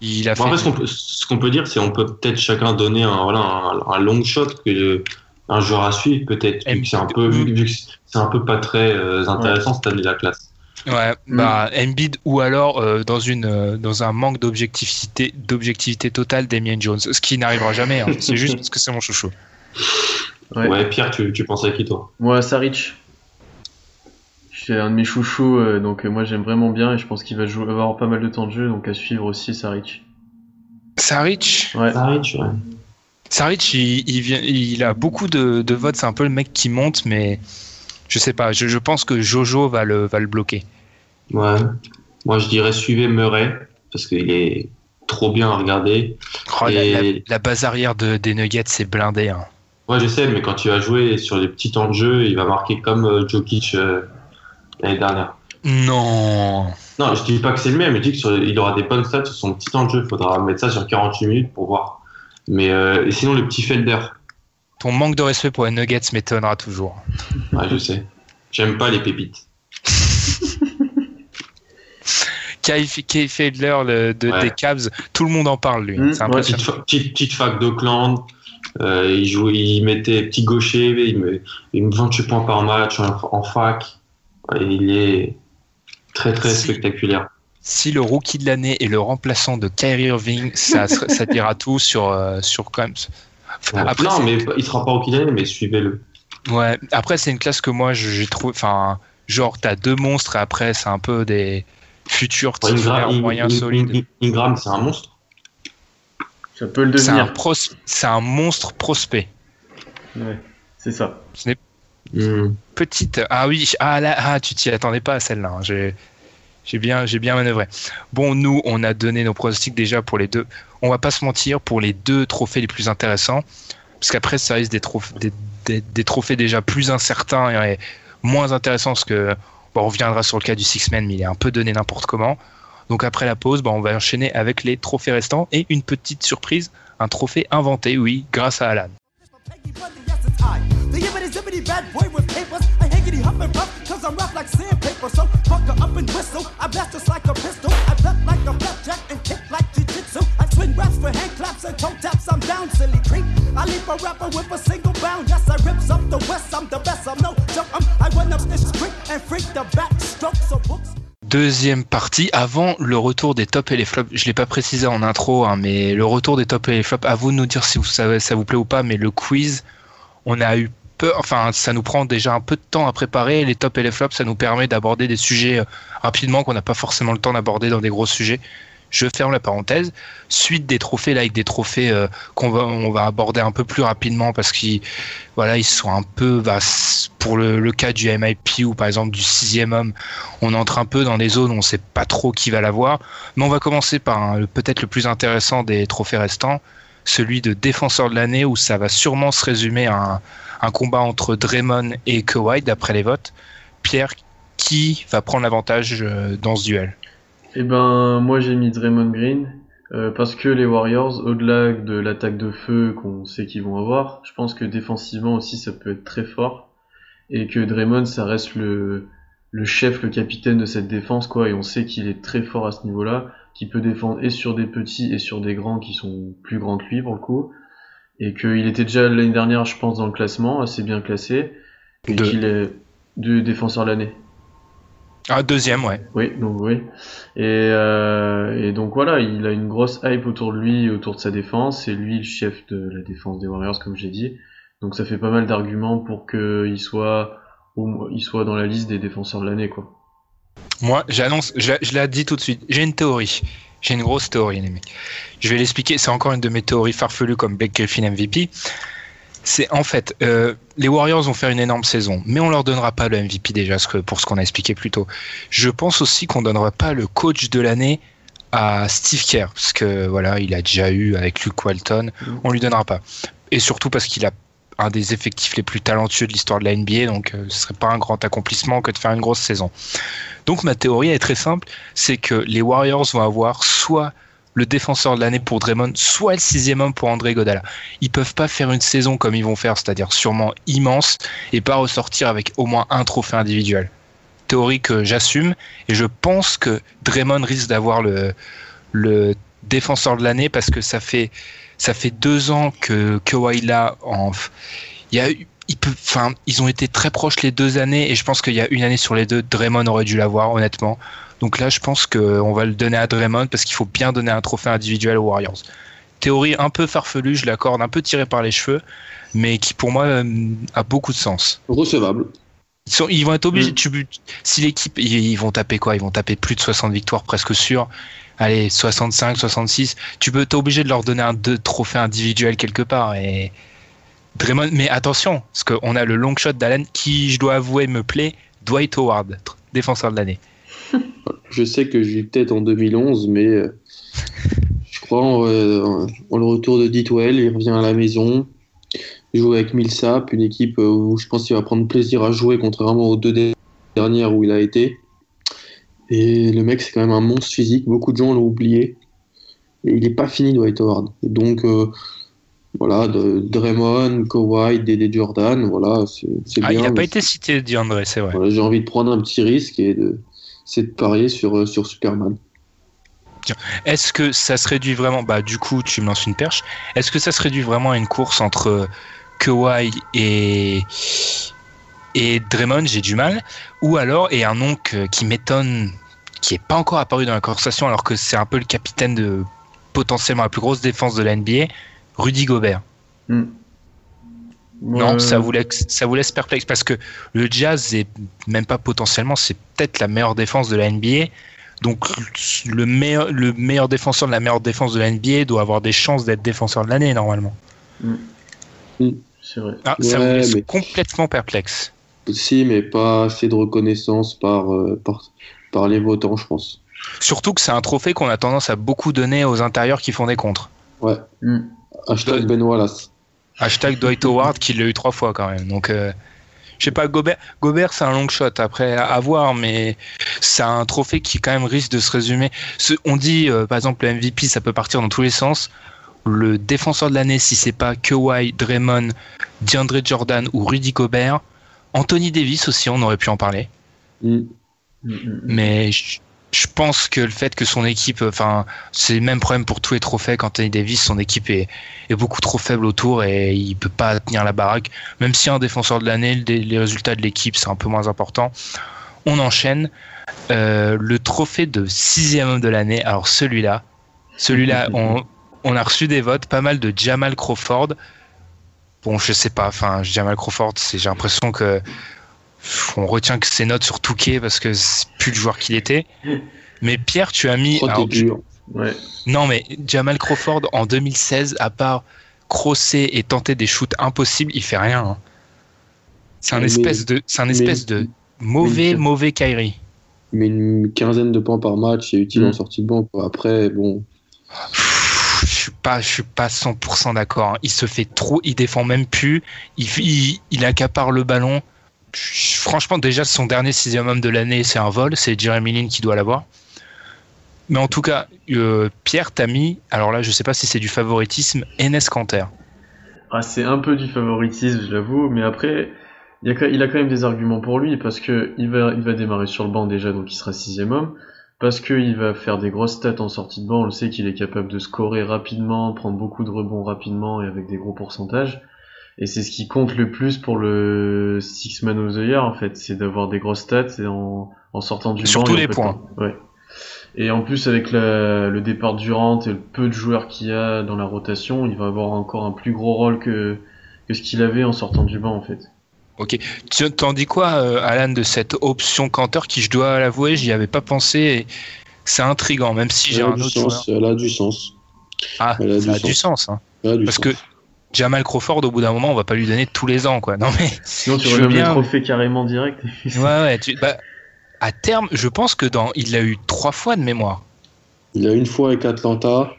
S1: Il a
S3: Bon,
S1: fait.
S3: après, ce qu'on peut, qu'on dire, c'est on peut peut-être chacun donner un, voilà, un, un long shot que un joueur à suivre, peut-être. Vu que c'est un peu, vu, vu que c'est un peu pas très euh, intéressant cette année la classe.
S1: Ouais, bah Embiid ou alors euh, dans une euh, dans un manque d'objectivité d'objectivité totale Damien Jones, ce qui n'arrivera jamais. hein. C'est juste parce que c'est mon chouchou.
S2: Ouais.
S3: Ouais, Pierre, tu, tu penses à qui toi?
S2: Moi, Saric. C'est un de mes chouchous, euh, donc euh, moi j'aime vraiment bien et je pense qu'il va jouer, avoir pas mal de temps de jeu, donc à suivre aussi Saric.
S1: Saric,
S2: Ouais.
S3: Saric, ouais.
S1: Saric, il, il vient, il a beaucoup de, de votes. C'est un peu le mec qui monte, mais je sais pas. Je, je pense que Jojo va le va le bloquer.
S3: Ouais. Moi, je dirais suivez Murray, parce qu'il est trop bien à regarder.
S1: Oh, la,
S3: Et-
S1: la- la base arrière de, des Nuggets, c'est blindé. Hein.
S3: Ouais, je sais, mais quand il va jouer sur les petits temps de jeu, il va marquer comme euh, Jokic euh, l'année dernière.
S1: Non.
S3: Non, je dis pas que c'est le même, je dis qu'il aura des bonnes stats sur son petit temps de jeu. Il faudra mettre ça sur 48 minutes pour voir. Mais euh, et sinon, le petit Felder,
S1: Ton manque de respect pour les Nuggets m'étonnera toujours.
S3: ouais, je sais. J'aime pas les pépites.
S1: Kyle Fedler le- de,
S3: Ouais.
S1: des Cavs, tout le monde en parle lui.
S2: Mm,
S1: c'est
S2: ouais.
S3: Petite, fa- petite, petite fac d'Auckland. Euh, il jouait, il mettait petit gaucher, il me, il me 28 points par match en, en fac. Ouais, il est très très
S1: Si.
S3: spectaculaire.
S1: Si le rookie de l'année est le remplaçant de Kyrie Irving, ça, ça dira tout sur, euh, sur quand même. Après,
S3: non, mais il sera pas au d'année, mais suivez-le.
S1: Ouais, après, c'est une classe que moi, je- j'ai trouvé. Enfin, genre, t'as deux monstres et après, c'est un peu des futurs
S3: Ouais,
S1: titulaires
S3: Ingram,
S1: moyens solides.
S3: In- Ingram, c'est un monstre.
S2: Ça peut le devenir.
S1: c'est un monstre prospect.
S2: Ouais, c'est ça.
S1: Ce n'est
S3: Hmm.
S1: petite. Ah oui, ah là, ah, tu t'y attendais pas à celle-là. hein. J'ai, bien, j'ai bien manœuvré. Bon, nous, on a donné nos pronostics déjà pour les deux. On va pas se mentir pour les deux trophées les plus intéressants, parce qu'après, ça risque des trophées, déjà plus incertains et moins intéressants, parce que bon, on reviendra sur le cas du Six Man, mais il est un peu donné n'importe comment. Donc après la pause, bah, on va enchaîner avec les trophées restants et une petite surprise, un trophée inventé, oui, grâce à Alan.
S5: The bad boy with papers.
S1: Deuxième partie, avant le retour des tops et les flops. Je l'ai pas précisé en intro, hein, mais le retour des tops et les flops, à vous de nous dire si vous savez, ça vous plaît ou pas, mais le quiz, on a eu enfin, ça nous prend déjà un peu de temps à préparer. Les tops et les flops, ça nous permet d'aborder des sujets euh, rapidement qu'on n'a pas forcément le temps d'aborder dans des gros sujets. Je ferme la parenthèse. Suite des trophées, là, avec des trophées euh, qu'on va, on va aborder un peu plus rapidement parce qu'ils, voilà, ils sont un peu, bah, pour le, cas du MIP ou par exemple du sixième homme, on entre un peu dans des zones où on sait pas trop qui va l'avoir. Mais on va commencer par peut-être le plus intéressant des trophées restants, celui de défenseur de l'année, où ça va sûrement se résumer à un, un combat entre Draymond et Kawhi, d'après les votes. Pierre, qui va prendre l'avantage euh, dans ce duel?
S2: Eh ben, moi j'ai mis Draymond Green euh, parce que les Warriors, au-delà de l'attaque de feu qu'on sait qu'ils vont avoir, je pense que défensivement aussi ça peut être très fort. et que Draymond ça reste le le chef, le capitaine de cette défense quoi et on sait qu'il est très fort à ce niveau-là, qu'il peut défendre et sur des petits et sur des grands qui sont plus grands que lui pour le coup et qu'il était déjà l'année dernière je pense dans le classement assez bien classé et qu'il est du défenseur de l'année.
S1: Ah, deuxième, ouais.
S2: Oui, donc oui. Et, euh, et donc voilà, il a une grosse hype autour de lui, autour de sa défense. C'est lui le chef de la défense des Warriors, comme j'ai dit. Donc ça fait pas mal d'arguments pour qu'il soit, au il soit dans la liste des défenseurs de l'année, quoi.
S1: Moi, j'annonce, je, je l'ai dit tout de suite, j'ai une théorie. J'ai une grosse théorie, les mecs. Je vais l'expliquer, c'est encore une de mes théories farfelues comme Blake Griffin MVP. C'est en fait, euh, les Warriors vont faire une énorme saison, mais on leur donnera pas le MVP déjà pour ce qu'on a expliqué plus tôt. Je pense aussi qu'on donnera pas le coach de l'année à Steve Kerr, parce que voilà, il a déjà eu avec Luke Walton, on lui donnera pas. Et surtout parce qu'il a un des effectifs les plus talentueux de l'histoire de la NBA, donc euh, ce serait pas un grand accomplissement que de faire une grosse saison. Donc ma théorie est très simple, c'est que les Warriors vont avoir soit le défenseur de l'année pour Draymond, soit le sixième homme pour André Godala. Ils peuvent pas faire une saison comme ils vont faire, c'est-à-dire sûrement immense, et pas ressortir avec au moins un trophée individuel. Théorie que j'assume, et je pense que Draymond risque d'avoir le, le défenseur de l'année parce que ça fait ça fait deux ans que Kawhi là en il y a il peut enfin ils ont été très proches les deux années et je pense qu'il y a une année sur les deux Draymond aurait dû l'avoir honnêtement donc là je pense qu'on va le donner à Draymond parce qu'il faut bien donner un trophée individuel aux Warriors théorie un peu farfelue je l'accorde un peu tirée par les cheveux mais qui pour moi euh, a beaucoup de sens
S3: Recevable.
S1: ils, sont- ils vont être obligés.
S2: Mm.
S1: Tu, si l'équipe, ils, ils vont taper quoi? Ils vont taper plus de 60 victoires presque sûr. Allez, 65, 66. Tu peux, t'es obligé de leur donner un deux trophées individuel quelque part. Et Draymond, mais attention, parce qu'on a le long shot d'Allen qui, je dois avouer, me plaît. Dwight Howard, défenseur de l'année.
S3: Je sais que j'ai eu peut-être en 2011, mais euh, je crois euh, en le retour de Ditwell, il revient à la maison. Joue avec Millsap, une équipe euh, où je pense qu'il va prendre plaisir à jouer, contrairement aux deux dernières où il a été. Et le mec, c'est quand même un monstre physique. Beaucoup de gens l'ont oublié. Et il n'est pas fini, Dwight Howard. Et donc, euh, voilà, de, Draymond, Kawhi, Dédé Jordan, voilà, c'est
S1: Ah,
S3: bien.
S1: il n'a pas été cité, DeAndre, c'est vrai.
S3: voilà, j'ai envie de prendre un petit risque et de, c'est de parier sur, euh, sur Superman.
S1: Est-ce que ça se réduit vraiment Bah, du coup, tu me lances une perche. Est-ce que ça se réduit vraiment à une course entre Kawhi et et Draymond J'ai du mal. Ou alors, et un nom que- qui m'étonne, qui est pas encore apparu dans la conversation, alors que c'est un peu le capitaine de potentiellement la plus grosse défense de la NBA, Rudy Gobert.
S2: Hmm.
S1: Non, ça vous laisse, ça vous laisse perplexe parce que le Jazz est même pas potentiellement, c'est peut-être la meilleure défense de la NBA. Donc le meilleur, le meilleur défenseur de la meilleure défense de la NBA doit avoir des chances d'être défenseur de l'année normalement.
S2: C'est vrai.
S1: Ah, ça vous laisse
S3: mais-
S1: complètement perplexe.
S3: Si, mais pas assez de reconnaissance par, euh, par, par les votants, je pense.
S1: Surtout que c'est un trophée qu'on a tendance à beaucoup donner aux intérieurs qui font des contres.
S3: Ouais.
S2: Hmm.
S3: Hashtag Ben Wallace.
S1: Hashtag Dwight Howard qui l'a eu trois fois quand même. Donc euh, je sais pas, Gobert, Gobert c'est un long shot après à, à voir, mais c'est un trophée qui quand même risque de se résumer. Ce- on dit euh, par exemple le MVP, ça peut partir dans tous les sens. Le défenseur de l'année, si c'est pas Kawhi, Draymond, DeAndre Jordan ou Rudy Gobert, Anthony Davis aussi, on aurait pu en parler.
S3: Hmm.
S2: Hmm, hmm, hmm.
S1: Mais je, je pense que le fait que son équipe, enfin, c'est le même problème pour tous les trophées qu'Anthony Davis, son équipe est, est beaucoup trop faible autour et il peut pas tenir la baraque. Même si un défenseur de l'année, le- les résultats de l'équipe, c'est un peu moins important. On enchaîne. Euh, le trophée de sixième homme de l'année. Alors celui-là, celui-là, on, on a reçu des votes, pas mal de Jamal Crawford. Bon, je sais pas. Enfin, Jamal Crawford, j'ai l'impression que on retient que ses notes sur Touquet parce que c'est plus le joueur qu'il était. Mais Pierre, tu as mis. Alors,
S3: dur.
S2: Ouais.
S1: non, mais Jamal Crawford en 2016, à part crosser et tenter des shoots impossibles, il fait rien. hein. C'est un
S3: Mais-
S1: espèce de, c'est un
S3: mais-
S1: espèce de mauvais,
S3: mais-
S1: mauvais Kyrie.
S3: Mais une quinzaine de points par match, c'est utile en sortie de banc. quoi. Après, bon,
S1: Je suis pas, je suis pas 100% d'accord. hein. Il se fait trop, il défend même plus. Il, il, il accapare le ballon. Franchement, déjà son dernier sixième homme de l'année, c'est un vol. C'est Jeremy Lin qui doit l'avoir. Mais en tout cas, euh, Pierre t'a mis. Alors là, je sais pas si c'est du favoritisme. Enes Kanter.
S2: Ah, c'est un peu du favoritisme, je l'avoue, mais après, il, a, quand même des arguments pour lui parce que il va, il va démarrer sur le banc déjà, donc il sera sixième homme. Parce qu'il va faire des grosses stats en sortie de banc, on le sait qu'il est capable de scorer rapidement, prendre beaucoup de rebonds rapidement et avec des gros pourcentages. Et c'est ce qui compte le plus pour le Six Man of the Year en fait, c'est d'avoir des grosses stats et en, en sortant du
S1: Sur
S2: banc.
S1: tous les points.
S2: Ouais. Et en plus avec la, le départ de Durant et le peu de joueurs qu'il y a dans la rotation, il va avoir encore un plus gros rôle que, que ce qu'il avait en sortant du banc en fait.
S1: Ok. Tu t'en dis quoi, euh, Alan, de cette option Cantor qui, je dois l'avouer, j'y avais pas pensé. et C'est intriguant, même si j'ai un autre
S3: sens,
S1: joueur.
S3: elle a du sens.
S1: Ah,
S3: elle a
S1: ça
S3: du
S1: a du sens. hein.
S3: Elle a du
S1: Parce
S3: sens.
S1: que Jamal Crawford, au bout d'un moment, on va pas lui donner tous les ans, quoi. Non mais.
S2: Sinon tu
S1: Je veux
S2: renommes le
S1: bien.
S2: trophée carrément direct.
S1: Ouais, ouais. tu- bah, à terme, je pense que dans, il l'a eu trois fois de mémoire.
S3: Il a une fois avec Atlanta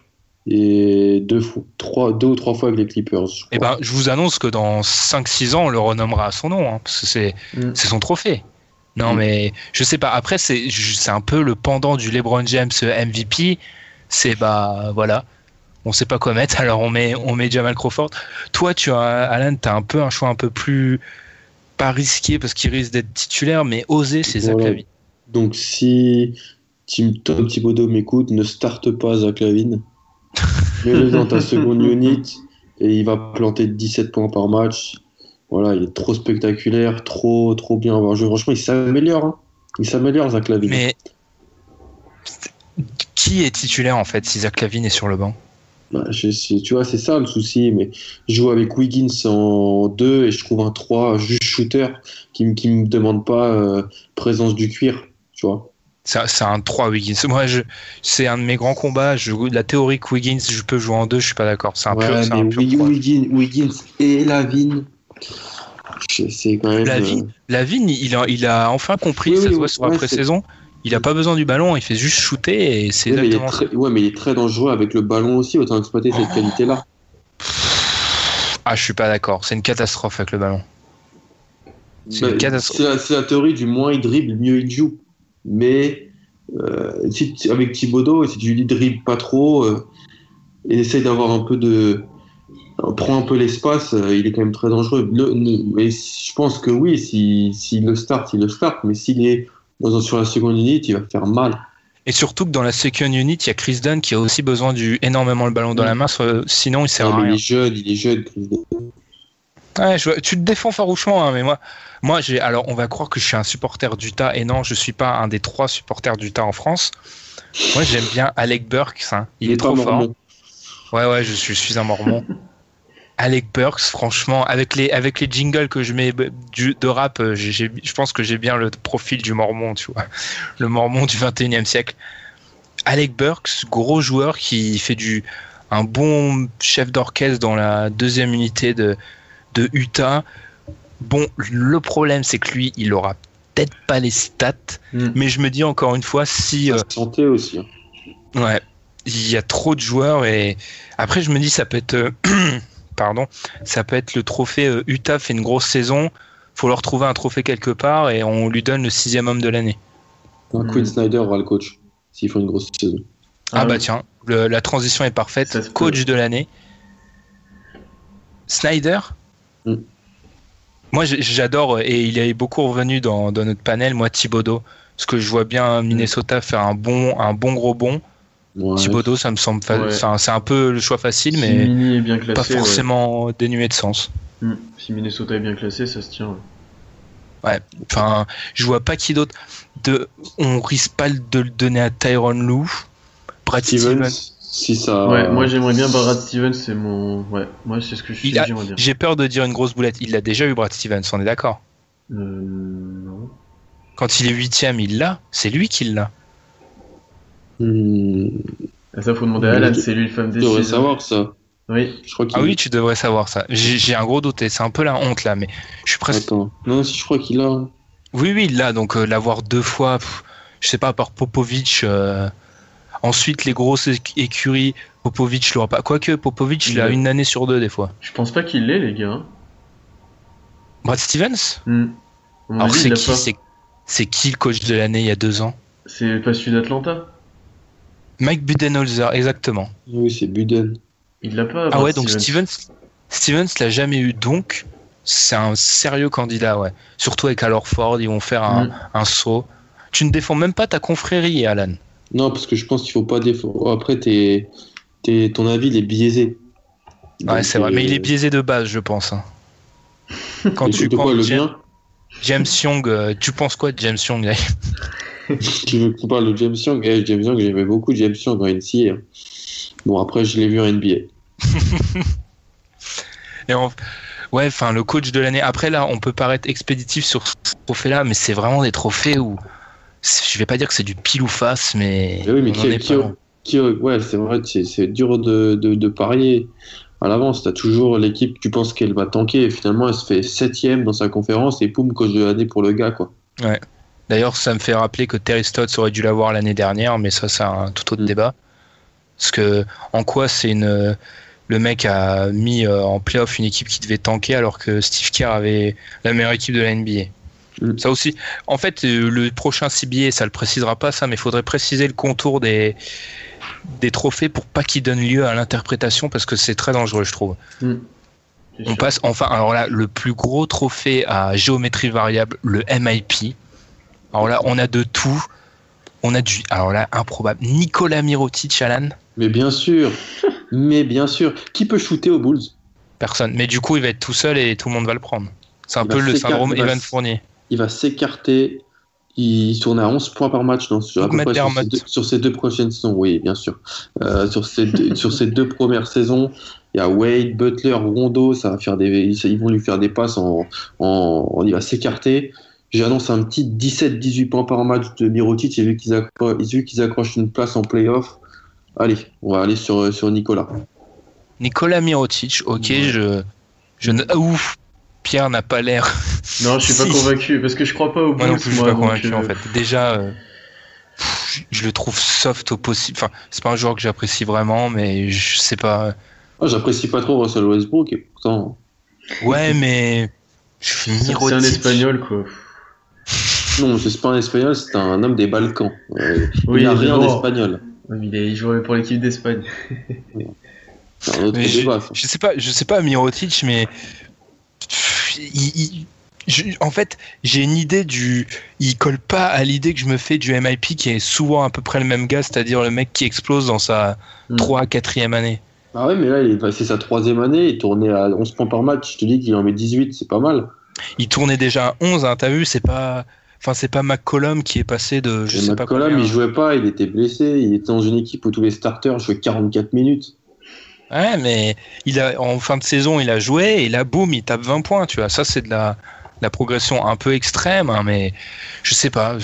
S3: et deux, fois, trois, deux ou trois fois avec les Clippers. je
S1: Et
S3: crois.
S1: ben, je vous annonce que dans 5-6 ans, on le renommera à son nom, hein, parce que c'est,
S2: Mm.
S1: c'est son trophée. Non,
S3: Mm.
S1: mais je sais pas. Après, c'est, un peu le pendant du LeBron James MVP. C'est bah voilà, on sait pas quoi mettre, alors on met, on met Jamal Crawford. Toi, tu as, Alan, t'as un peu un choix un peu plus pas risqué parce qu'il risque d'être titulaire, mais osé, c'est Zach. Lavine.
S3: Donc si Tim Tom Thibodeau m'écoute, ne starte pas Zach Lavine. Mets-le dans ta seconde unit et il va planter 17 points par match. Voilà, il est trop spectaculaire, trop trop bien à voir jouer. Franchement, il s'améliore. hein. Il s'améliore, Zach Lavine.
S1: Mais qui est titulaire en fait si Zach Lavine est sur le banc?
S3: Bah, je tu vois, c'est ça le souci. Mais je joue avec Wiggins en 2 et je trouve un 3 juste shooter qui, me- qui me demande pas euh, présence du cuir. Tu vois.
S1: C'est un 3 Wiggins. Moi, je, c'est un de mes grands combats. Je, la théorie que Wiggins, je peux jouer en deux, je suis pas d'accord. C'est un
S3: Ouais,
S1: pur,
S3: mais
S1: un pur
S3: Wig-
S1: 3.
S3: Wiggins, Wiggins et Lavine, c'est quand même.
S1: Lavine,
S3: euh,
S1: Lavine, il a, il a enfin compris,
S3: Oui,
S1: ça
S3: oui,
S1: se voit sur la pré-saison. Il a pas besoin du ballon, il fait juste shooter et c'est
S3: ouais, mais il est
S1: exactement ça.
S3: très, ouais, mais il est très dangereux avec le ballon aussi. Autant exploiter cette
S1: Oh.
S3: qualité-là.
S1: Ah, je suis pas d'accord. C'est une catastrophe avec le ballon. C'est
S3: Bah,
S1: une catastrophe.
S3: c'est la, la théorie du moins il dribble, mieux il joue. Mais euh, si avec Thibodeau, si tu lui dribble pas trop euh, et essaye d'avoir un peu de. euh, Prends un peu l'espace, euh, il est quand même très dangereux. Le- mais je pense que oui, s'il si, s'il le start, il le start. Mais s'il est dans, sur la seconde unit, il va faire mal.
S1: Et surtout que dans la second unit, il y a Chris Dunn qui a aussi besoin du énormément le ballon dans la main, sinon il sert
S3: Ouais,
S1: à
S3: mais il
S1: rien.
S3: est jeune, il est jeune. Chris Dunn.
S1: Ouais, je tu te défends farouchement, hein, mais moi, moi j'ai. Alors, on va croire que je suis un supporter d'Utah, et non, je suis pas un des trois supporters d'Utah en France. Moi, j'aime bien Alec Burks, hein. il, est, trop fort.
S3: mormon.
S1: Ouais, ouais, je suis, je suis un mormon. Alec Burks, franchement, avec les, avec les jingles que je mets du, de rap, euh, je pense que j'ai bien le profil du mormon, tu vois. Le mormon du 21e siècle. Alec Burks, gros joueur qui fait du, un bon chef d'orchestre dans la deuxième unité de, de Utah. Bon, le problème, c'est que lui, il aura peut-être pas les stats,
S2: Mm.
S1: mais je me dis encore une fois, si. euh,
S3: Sa santé aussi.
S1: Ouais, il y a trop de joueurs et après je me dis ça peut être euh, pardon, ça peut être le trophée euh, Utah fait une grosse saison, faut leur trouver un trophée quelque part et on lui donne le sixième homme de l'année.
S2: Hmm.
S3: Quinn Snyder aura le coach s'il faut une grosse saison.
S1: Ah,
S2: Ah
S1: bah
S2: oui.
S1: tiens, le- la transition est parfaite,
S2: Ça
S1: coach de l'année. Snyder.
S3: Mm.
S1: Moi j'adore et il est beaucoup revenu dans, dans notre panel moi Thibodeau parce que je vois bien Minnesota faire un bon un bon gros bon.
S3: Ouais.
S1: Thibodeau ça me semble fa-
S2: Ouais.
S1: enfin, c'est un peu le choix facile mais
S2: Mini est bien classé,
S1: pas
S2: ouais.
S1: forcément dénué de sens.
S2: Mm. Si Minnesota est bien classé, ça se tient. ouais.
S1: Ouais, enfin, je vois pas qui d'autre. De, on risque pas de le donner à Tyron Lou. Brad
S3: Stevens, si ça.
S2: Ouais, moi j'aimerais bien Brad Stevens, c'est mon. Ouais, moi c'est ce que je suis
S1: Il a-. J'ai peur de dire une grosse boulette. Il l'a déjà eu, Brad Stevens, on est d'accord.
S2: Euh, non.
S1: Quand il est huitième, il l'a. C'est lui qui l'a.
S2: Ah, ça faut demander à Alan,
S3: tu-
S2: c'est lui le fan
S3: tu
S2: des
S3: devrais
S2: six.
S3: savoir ça.
S2: Oui.
S3: Je crois qu'il.
S1: Ah oui, tu devrais savoir ça. J'ai un gros doute et c'est un peu la honte là, mais je suis presque.
S3: Attends. Non, si je crois qu'il a.
S1: Oui, oui, il l'a. Donc euh, l'avoir deux fois, pff, je sais pas, à part Popovic. euh, Ensuite, les grosses éc- écuries, Popovic l'aura pas. Quoique, Popovic, il a
S2: Ouais.
S1: une année sur deux des fois.
S2: Je pense pas qu'il l'ait, les gars. hein.
S1: Brad Stevens
S2: Hmm.
S1: Alors c'est
S2: l'a
S1: qui c'est qui le coach de l'année il y a deux ans?
S2: C'est pas celui d'Atlanta
S1: Mike Budenholzer, exactement.
S3: Oui, c'est Buden.
S2: Il l'a pas.
S1: Ah ouais, donc
S2: Stevens.
S1: Stevens, l'a jamais eu. Donc, c'est un sérieux candidat, ouais. Surtout avec Alor Ford, ils vont faire un,
S2: Mm.
S1: un saut. Tu ne défends même pas ta confrérie, Alan.
S3: Non, parce que je pense qu'il faut pas défendre. Après, t'es, t'es- ton avis, il est biaisé.
S1: Ouais, c'est vrai,
S3: euh,
S1: mais il est biaisé de base, je pense. hein. Quand tu
S3: quoi,
S1: quand
S3: le
S1: James, James Young, euh, tu penses quoi de James Young là?
S3: Tu veux qu'on parle de James Young? Eh, James Young, j'aimais beaucoup James Young en NCA. hein. Bon, après, je l'ai vu en NBA.
S1: Et Ouais, enfin, le coach de l'année. Après, là, on peut paraître expéditif sur ce trophée-là, mais c'est vraiment des trophées où. Je vais pas dire que c'est du pile ou face, mais.
S3: Mais oui, mais qui, qui- ouais, c'est vrai, c'est, dur de, de, de parier à l'avance. T'as toujours l'équipe, tu penses qu'elle va tanker, et finalement, elle se fait septième dans sa conférence, et poum, coach de l'année pour le gars, quoi.
S1: D'ailleurs, ça me fait rappeler que Terry Stotts aurait dû l'avoir l'année dernière, mais ça, c'est un tout autre
S3: Mm.
S1: débat. Parce que, en quoi c'est une. Le mec a mis euh, en playoff une équipe qui devait tanker alors que Steve Kerr avait la meilleure équipe de la NBA.
S3: Mm.
S1: Ça aussi. En fait, euh, le prochain CBA, ça le précisera pas ça, mais il faudrait préciser le contour des, des trophées pour pas qu'ils donnent lieu à l'interprétation parce que c'est très dangereux, je trouve.
S2: Mm.
S1: On
S2: sûr.
S1: passe enfin, alors là, le plus gros trophée à géométrie variable, le MIP. Alors là, on a de tout. On a du, alors là, improbable. Nicolas Mirotic, Alan,
S3: Mais bien sûr, mais bien sûr. Qui peut shooter aux Bulls?
S1: Personne. Mais du coup, il va être tout seul et tout le monde va le prendre. C'est un
S3: Il
S1: peu le syndrome Evan Fournier.
S3: Il va s'écarter. Il tourne à 11 points par match non, sur, à peu
S1: Matt
S3: près sur,
S1: Dermott.
S3: ces deux, sur ces deux prochaines saisons. Oui, bien sûr. Euh, sur, ces deux, sur ces deux premières saisons, il y a Wade, Butler, Rondo. Ça va faire des, ils ils vont lui faire des passes. En, en, en- il va s'écarter. J'annonce un petit 17-18 points par match de Mirotic. Et vu qu'ils accro- vu qu'ils accrochent une place en playoff, allez, on va aller sur, sur Nicolas.
S1: Nicolas Mirotic, ok, je, je ne, ah, ouf, Pierre n'a pas l'air.
S2: Non, je suis pas
S1: Si.
S2: convaincu parce que je crois pas au
S1: Moi non plus, je suis
S2: moi,
S1: pas convaincu
S2: euh,
S1: en fait. Déjà, euh, pff, je, le trouve soft au possible. Enfin, c'est pas un joueur que j'apprécie vraiment, mais je sais pas.
S3: Ah, J'apprécie pas trop Russell Westbrook et pourtant.
S1: Ouais, mais je
S2: C'est un espagnol quoi.
S3: Non, c'est pas un espagnol, c'est un homme des Balkans. Euh,
S2: Oui,
S3: il n'a rien d'espagnol.
S2: Il, jouait pour l'équipe d'Espagne.
S3: C'est
S1: je, je sais pas, je sais pas Mirotic, mais pff, il- il- je- en fait, j'ai une idée du, il colle pas à l'idée que je me fais du MIP qui est souvent à peu près le même gars, c'est-à-dire le mec qui explose dans sa
S2: Mm.
S1: 3 4 année.
S3: Ah ouais, mais là, il est passé sa troisième année, il tournait à 11 points par match. Je te dis qu'il en met 18, c'est pas mal.
S1: Il tournait déjà à 11, hein, t'as vu, c'est pas, enfin c'est pas McCollum qui est passé de, je
S3: Et
S1: sais pas
S3: McCollum,
S1: combien.
S3: il jouait pas, il était blessé, il était dans une équipe où tous les starters jouaient 44 minutes.
S1: Ouais, mais il a, en fin de saison, il a joué et là, boum, il tape 20 points, tu vois. Ça, c'est de la, progression un peu extrême, hein, mais je sais pas.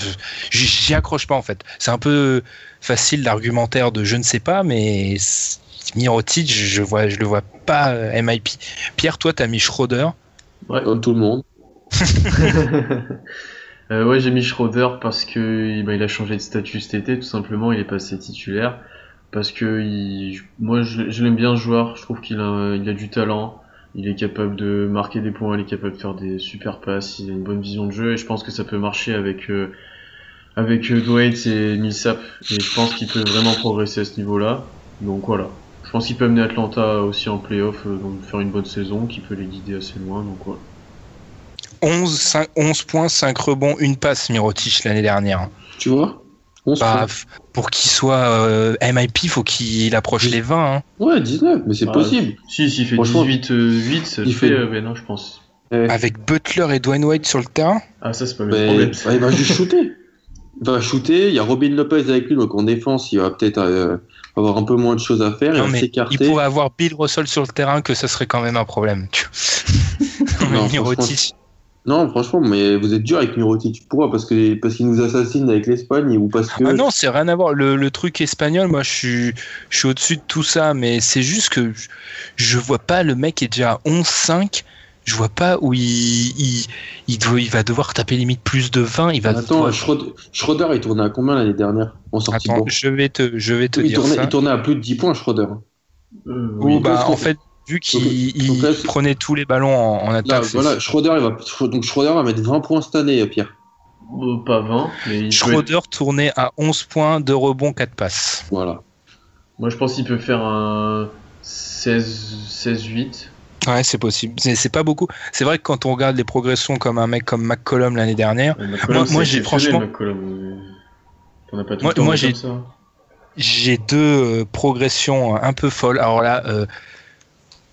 S1: J'y accroche pas, en fait. C'est un peu facile l'argumentaire de je ne sais pas, mais Mirotic, je, vois, je le vois pas euh, MIP. Pierre, toi, t'as mis Schroeder.
S2: Ouais.
S3: Comme tout le monde.
S2: Euh, ouais, j'ai mis Schroeder parce que bah, il a changé de statut cet été, tout simplement. Il est passé titulaire parce que moi, je, l'aime bien ce joueur. Je trouve qu'il a, du talent. Il est capable de marquer des points. Il est capable de faire des super passes. Il a une bonne vision de jeu et je pense que ça peut marcher avec euh, euh, Dwight et Millsap. Et je pense qu'il peut vraiment progresser à ce niveau-là. Donc voilà. Je pense qu'il peut amener Atlanta aussi en playoff, donc faire une bonne saison, qui peut les guider assez loin. Donc voilà.
S1: 11, 5, 11 points, 5 rebonds, une passe, Mirotic, l'année dernière.
S3: Tu vois? 11
S1: Bah, pour qu'il soit euh, MIP, faut qu'il approche les 20. hein.
S3: Ouais, 19, mais c'est possible.
S2: Si, s'il fait
S3: Franchement,
S2: 18, euh, 8, ça le
S3: il
S2: fait,
S3: fait-
S2: euh, mais non, je pense.
S1: Avec Butler et Dwayne White sur le terrain.
S2: Ah, ça, c'est pas le
S3: mais-
S2: problème.
S3: bah, il va juste shooter. Il va shooter, il y a Robin Lopez avec lui, donc en défense, il va peut-être euh, avoir un peu moins de choses à faire, il va
S1: mais il
S3: s'écarter.
S1: pourrait avoir Bill Russell sur le terrain, que ça serait quand même un problème.
S3: Non,
S1: Mais Mirotic,
S3: Non, franchement, mais vous êtes dur avec Mirotic. Pourquoi? Parce que parce qu'il nous assassine avec l'Espagne ou parce que
S1: Ah non, c'est rien à voir. Le, le truc espagnol, moi, je suis, je suis au-dessus de tout ça, mais c'est juste que je, je vois pas le mec qui est déjà à 11-5. Je vois pas où il, il, il, doit- il va devoir taper limite plus de 20. Il va
S3: Attends,
S1: devoir-
S3: Schroeder, Schroeder, il tournait à combien l'année dernière en sortie
S1: Attends, je vais te, je vais te
S3: il,
S1: dire
S3: tournait,
S1: ça.
S3: il tournait à plus de 10 points, Schroeder.
S2: Euh,
S1: Ou
S2: oui.
S1: bah, en fait, vu qu'il prenait tous les ballons en, attaque,
S3: voilà, Schroeder, il va, donc Schroeder va mettre 20 points cette année, Pierre.
S2: Euh, pas 20, mais il peut être-
S1: Schroeder tournait à 11 points, 2 rebonds, 4 passes.
S3: Voilà.
S2: Moi, je pense qu'il peut faire un 16, 16-8.
S1: Ouais, c'est possible. C'est c'est pas beaucoup. C'est vrai que quand on regarde les progressions comme un mec comme McCollum l'année dernière,
S2: Ouais,
S1: moi,
S2: McCollum,
S1: moi,
S2: c'est
S1: j'ai franchement,
S2: McCollum. T'en as pas tout
S1: Moi- moi, j'ai deux euh, progressions un peu folles. Alors là, euh,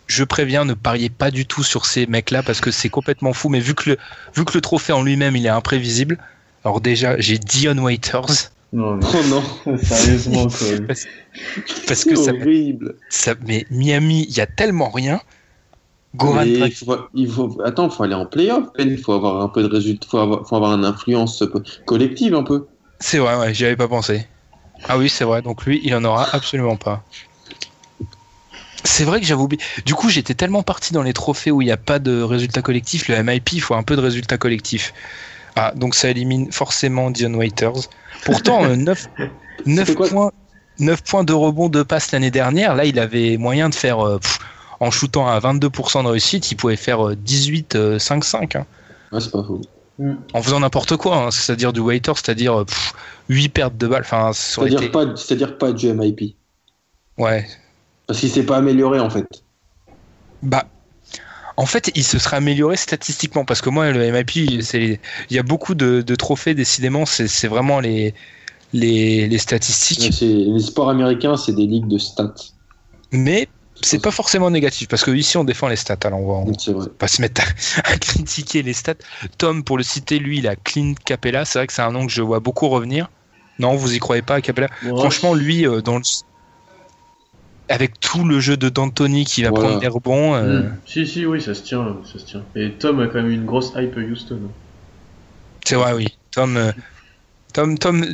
S1: je préviens, ne pariez pas du tout sur ces mecs-là parce que c'est complètement fou. Mais vu que le, vu que le trophée en lui-même, il est imprévisible. Alors déjà, j'ai Dion Waiters
S2: Non, non,
S3: Oh non,
S2: sérieusement, quoi.
S1: parce que
S3: c'est
S1: ça,
S3: horrible.
S1: ça, mais Miami, il y a tellement rien. Goran
S3: il faut, il faut, attends, faut aller en playoff, Ben. Il faut avoir un peu de résultats, faut avoir, faut avoir une influence collective un peu.
S1: c'est vrai, ouais, j'y avais pas pensé. Ah oui, c'est vrai. Donc lui, il en aura absolument pas. C'est vrai que j'avais oublié. Du coup, j'étais tellement parti dans les trophées où il n'y a pas de résultat collectif. Le MIP, il faut un peu de résultat collectif. Ah, donc ça élimine forcément Dion Waiters. Pourtant, euh, 9, 9
S3: quoi
S1: points, 9 points de rebond de passe l'année dernière. Là, il avait moyen de faire, euh, pff, en shootant à 22% de réussite, il pouvait faire euh, 18-5-5. hein.
S3: Ouais, c'est pas faux.
S1: en faisant n'importe quoi, hein. c'est-à-dire du waiter, c'est-à-dire euh, pff, 8 pertes de balles. Été-
S3: pas, c'est-à-dire pas du MIP.
S1: Ouais.
S3: Parce qu'il s'est pas amélioré en fait.
S1: Bah, en fait, il se serait amélioré statistiquement parce que moi, le MIP, il y a beaucoup de, de trophées, décidément, c'est vraiment les, les, les statistiques.
S3: Les sports américains, c'est des ligues de stats.
S1: Mais c'est pas forcément négatif parce que ici, on défend les stats. Alors, on va, on pas se mettre à, à critiquer les stats. Tom, pour le citer, lui, il a Clint Capella. C'est vrai que c'est un nom que je vois beaucoup revenir. Non, vous y croyez pas Capella?
S2: Ouais.
S1: Franchement, lui, euh, dans le- avec tout le jeu de D'Antoni qui va
S3: Voilà.
S1: prendre des rebonds, euh,
S2: Hmm. Si, si, oui, ça se tient, ça se tient. Et Tom a quand même une grosse hype Houston.
S1: c'est vrai, oui. Tom, euh, Tom, Tom,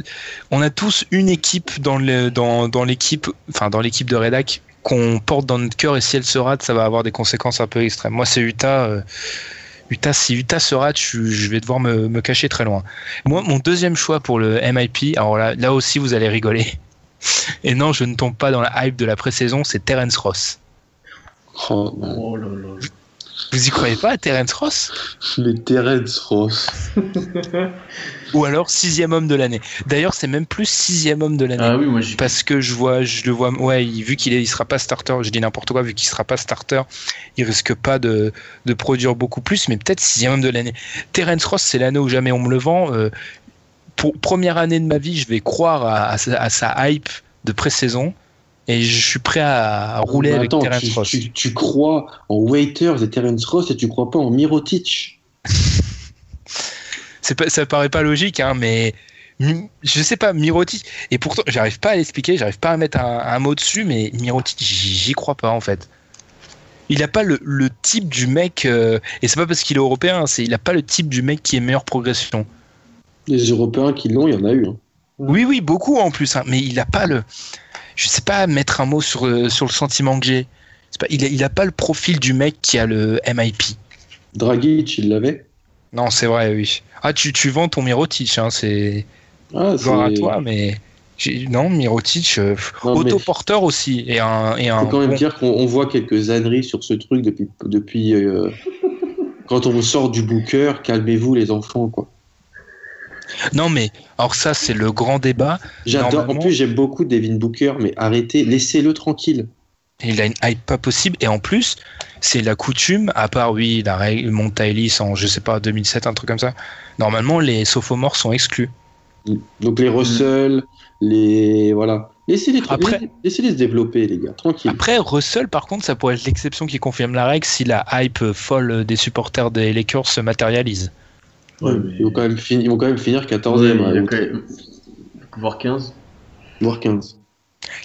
S1: on a tous une équipe dans le dans, dans l'équipe, enfin dans l'équipe de Redac qu'on porte dans notre cœur et si elle se rate, ça va avoir des conséquences un peu extrêmes. Moi, c'est Utah. euh, Utah, si Utah se rate, je, je vais devoir me, me cacher très loin. Moi, mon deuxième choix pour le MIP, alors là, là aussi, vous allez rigoler. Et non, je ne tombe pas dans la hype de la pré-saison, c'est Terence Ross.
S3: Oh, non.
S2: Oh là là.
S1: Vous y croyez pas à Terence Ross?
S3: Les Terence Ross.
S1: Ou alors sixième homme de l'année. D'ailleurs, c'est même plus sixième homme de l'année.
S2: Ah oui, moi j'y
S1: Parce que je vois, je le vois, ouais, vu qu'il est, il sera pas starter, je dis n'importe quoi, vu qu'il sera pas starter, il risque pas de, de produire beaucoup plus, mais peut-être sixième homme de l'année. Terence Ross, c'est l'année où jamais on me le vend. euh, pour première année de ma vie, je vais croire à, à sa, à sa hype de pré-saison et je suis prêt à, rouler avec Terence
S3: tu,
S1: Ross.
S3: tu- tu crois en Waiters et Terence Ross et tu crois pas en Mirotic?
S1: Pas, ça paraît pas logique, hein, mais je sais pas, Mirotic. Et pourtant, j'arrive pas à l'expliquer, j'arrive pas à mettre un, un mot dessus, mais Mirotic, j'y crois pas en fait. Il a pas le, le type du mec, euh, et c'est pas parce qu'il est européen, c'est il a pas le type du mec qui est meilleure progression.
S3: Les Européens qui l'ont, il y en a eu. hein.
S1: Oui, oui, beaucoup en plus, hein, mais il a pas le. Je sais pas mettre un mot sur, euh, sur le sentiment que j'ai. Pas, il, a, il a pas le profil du mec qui a le MIP.
S3: Dragic, il l'avait.
S1: Non, c'est vrai, oui. Ah, tu, tu vends ton Mirotic, hein, c'est.
S3: Ah,
S1: à toi, mais non, Mirotic, euh,
S3: mais-
S1: autoporteur aussi et un et un.
S3: faut quand même dire qu'on on voit quelques âneries sur ce truc depuis. depuis euh, quand on sort du Booker, calmez-vous les enfants, quoi.
S1: Non, mais alors ça c'est le grand débat.
S3: J'adore. En plus, j'aime beaucoup Devin Booker, mais arrêtez, laissez-le tranquille.
S1: Il a une hype pas possible et en plus c'est la coutume, à part oui la règle Monta Ellis en je sais pas 2007 un truc comme ça. Normalement les sophomores sont exclus.
S3: Donc les Russell, les voilà, laissez-les
S1: Après-
S3: laissez- laissez-les se développer, les gars, tranquille.
S1: Après Russell par contre ça pourrait être l'exception qui confirme la règle si la hype folle des supporters des Lakers se matérialise.
S2: Ouais,
S3: Ouais,
S2: mais-
S3: ils, vont quand même finir, ils vont quand même finir
S2: Ouais,
S3: 14e,
S2: il a
S3: hein,
S2: quand même- voire 15.
S3: voire 15.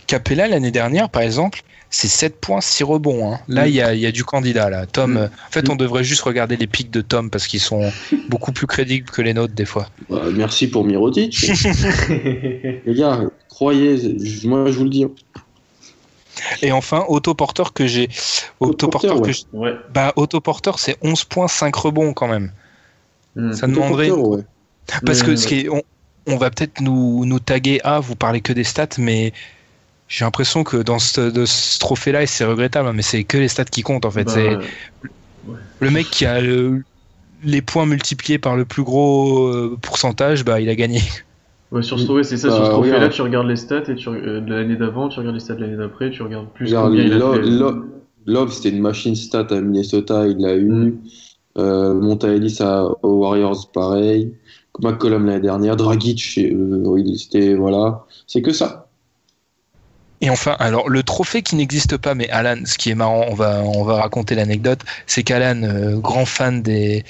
S1: Capella l'année dernière par exemple c'est 7 points 6 rebonds. hein. Là il y, a, il y a du candidat là. Tom,
S2: Mm.
S1: en fait on devrait juste regarder les pics de Tom parce qu'ils sont beaucoup plus crédibles que les nôtres des fois.
S3: Bah, merci pour Mirotic. les gars, croyez, moi je vous le dis. hein.
S1: Et enfin, autoporteur que j'ai. Autoporteur
S3: Autoporteur,
S1: que
S3: ouais.
S1: Bah, autoporteur, c'est 11.5 rebonds quand même.
S2: Hmm.
S1: Ça demanderait.
S3: Ouais.
S1: Parce que
S2: Mais,
S1: ce qui est, on, on va peut-être nous, nous taguer à, vous parlez que des stats, mais j'ai l'impression que dans ce, de ce trophée-là, et c'est regrettable, hein, mais c'est que les stats qui comptent en fait.
S2: bah,
S1: c'est le mec qui a le- les points multipliés par le plus gros euh, pourcentage, bah, il a gagné.
S2: ouais, sur ce trophée, c'est ça.
S3: Bah,
S2: sur ce trophée-là,
S3: regarde.
S2: tu regardes les stats et tu, euh, de l'année d'avant, tu regardes les stats de l'année d'après, tu regardes plus
S3: Regarde,
S2: combien il a
S3: Lo-
S2: fait.
S3: Lo- Love, c'était une machine stat à Minnesota, il l'a eu.
S2: Mm.
S3: Euh, Monta Ellis à, aux Warriors, pareil. McCollum l'année dernière. Dragic, euh, il- c'était. Voilà. C'est que ça.
S1: Et enfin, alors le trophée qui n'existe pas, mais Alan, ce qui est marrant, on va, on va raconter l'anecdote, c'est qu'Alan, euh, grand fan des,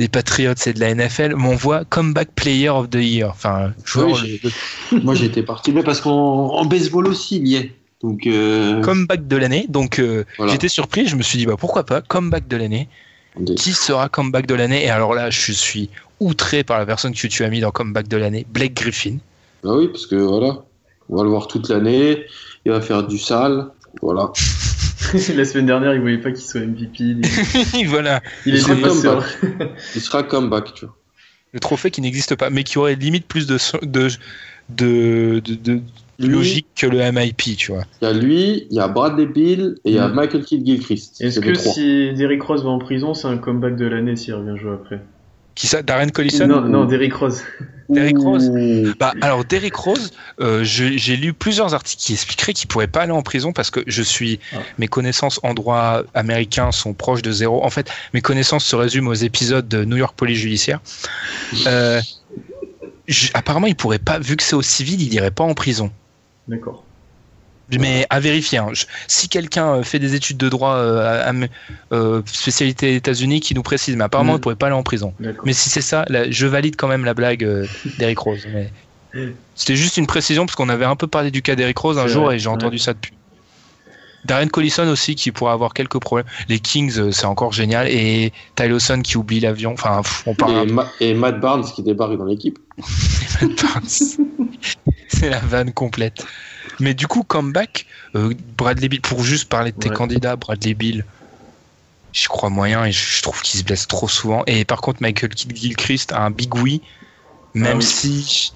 S1: des Patriots et de la NFL, m'envoie Comeback Player of the Year. Enfin, joueur,
S3: Oui, j'ai- Moi, j'étais parti. Mais parce qu'en en baseball aussi, il y est. Donc. euh,
S1: comeback de l'année. Donc euh,
S3: Voilà.
S1: j'étais surpris, je me suis dit bah pourquoi pas comeback de l'année. Qui sera comeback de l'année Et alors là, je suis outré par la personne que tu as mis dans comeback de l'année, Blake Griffin.
S3: Bah oui, parce que voilà. On va le voir toute l'année. Il va faire du sale. Voilà.
S2: La semaine dernière, il voulait pas qu'il soit MVP. Il,
S1: voilà,
S2: il
S3: Il sera comeback. Il sera comeback, tu vois.
S1: le trophée qui n'existe pas, mais qui aurait limite plus de de, de, de
S3: Lui,
S1: logique que le MIP, tu vois.
S3: Il y a lui, il y a Bradley Bill et il y a
S2: Mm.
S3: Michael Kidd Gilchrist.
S2: Est-ce que si Derrick Rose va en prison, c'est un comeback de l'année s'il revient jouer après
S1: Qui ça Darren Collison
S2: Non, non, Derrick Rose.
S1: Derrick Rose. Bah, alors Derrick Rose, euh, j'ai lu plusieurs articles qui expliqueraient qu'il pourrait pas aller en prison parce que je suis,
S2: Ah.
S1: mes connaissances en droit américain sont proches de zéro. En fait, mes connaissances se résument aux épisodes de New York Police Judiciaire. Euh, apparemment, il pourrait pas, vu que c'est au civil, il irait pas en prison.
S2: D'accord.
S1: Mais à vérifier. hein. Je- si quelqu'un euh, fait des études de droit euh, à- à- euh, spécialité États-Unis, qui nous précise, mais apparemment,
S2: Mm.
S1: il pourrait pas aller en prison. Mais si c'est ça, là, je valide quand même la blague euh, d'Eric Rose. Mais c'était juste une précision parce qu'on avait un peu parlé du cas d'Eric Rose un jour
S2: vrai,
S1: et j'ai
S2: ouais.
S1: entendu ça depuis. Darren Collison aussi qui pourrait avoir quelques problèmes. Les Kings, euh, c'est encore génial. Et Ty Lawson qui oublie l'avion. Enfin, on parle
S3: Et,
S1: peu
S3: Ma- et Matt Barnes qui débarque dans l'équipe.
S1: de Barnes. C'est la vanne complète. Mais du coup, comeback, euh, Bradley Bill, pour juste parler de tes
S2: Ouais.
S1: candidats, Bradley Bill, je crois moyen et je trouve qu'il se blesse trop souvent. Et par contre, Michael Gilchrist a un big oui, même
S2: Ah oui.
S1: si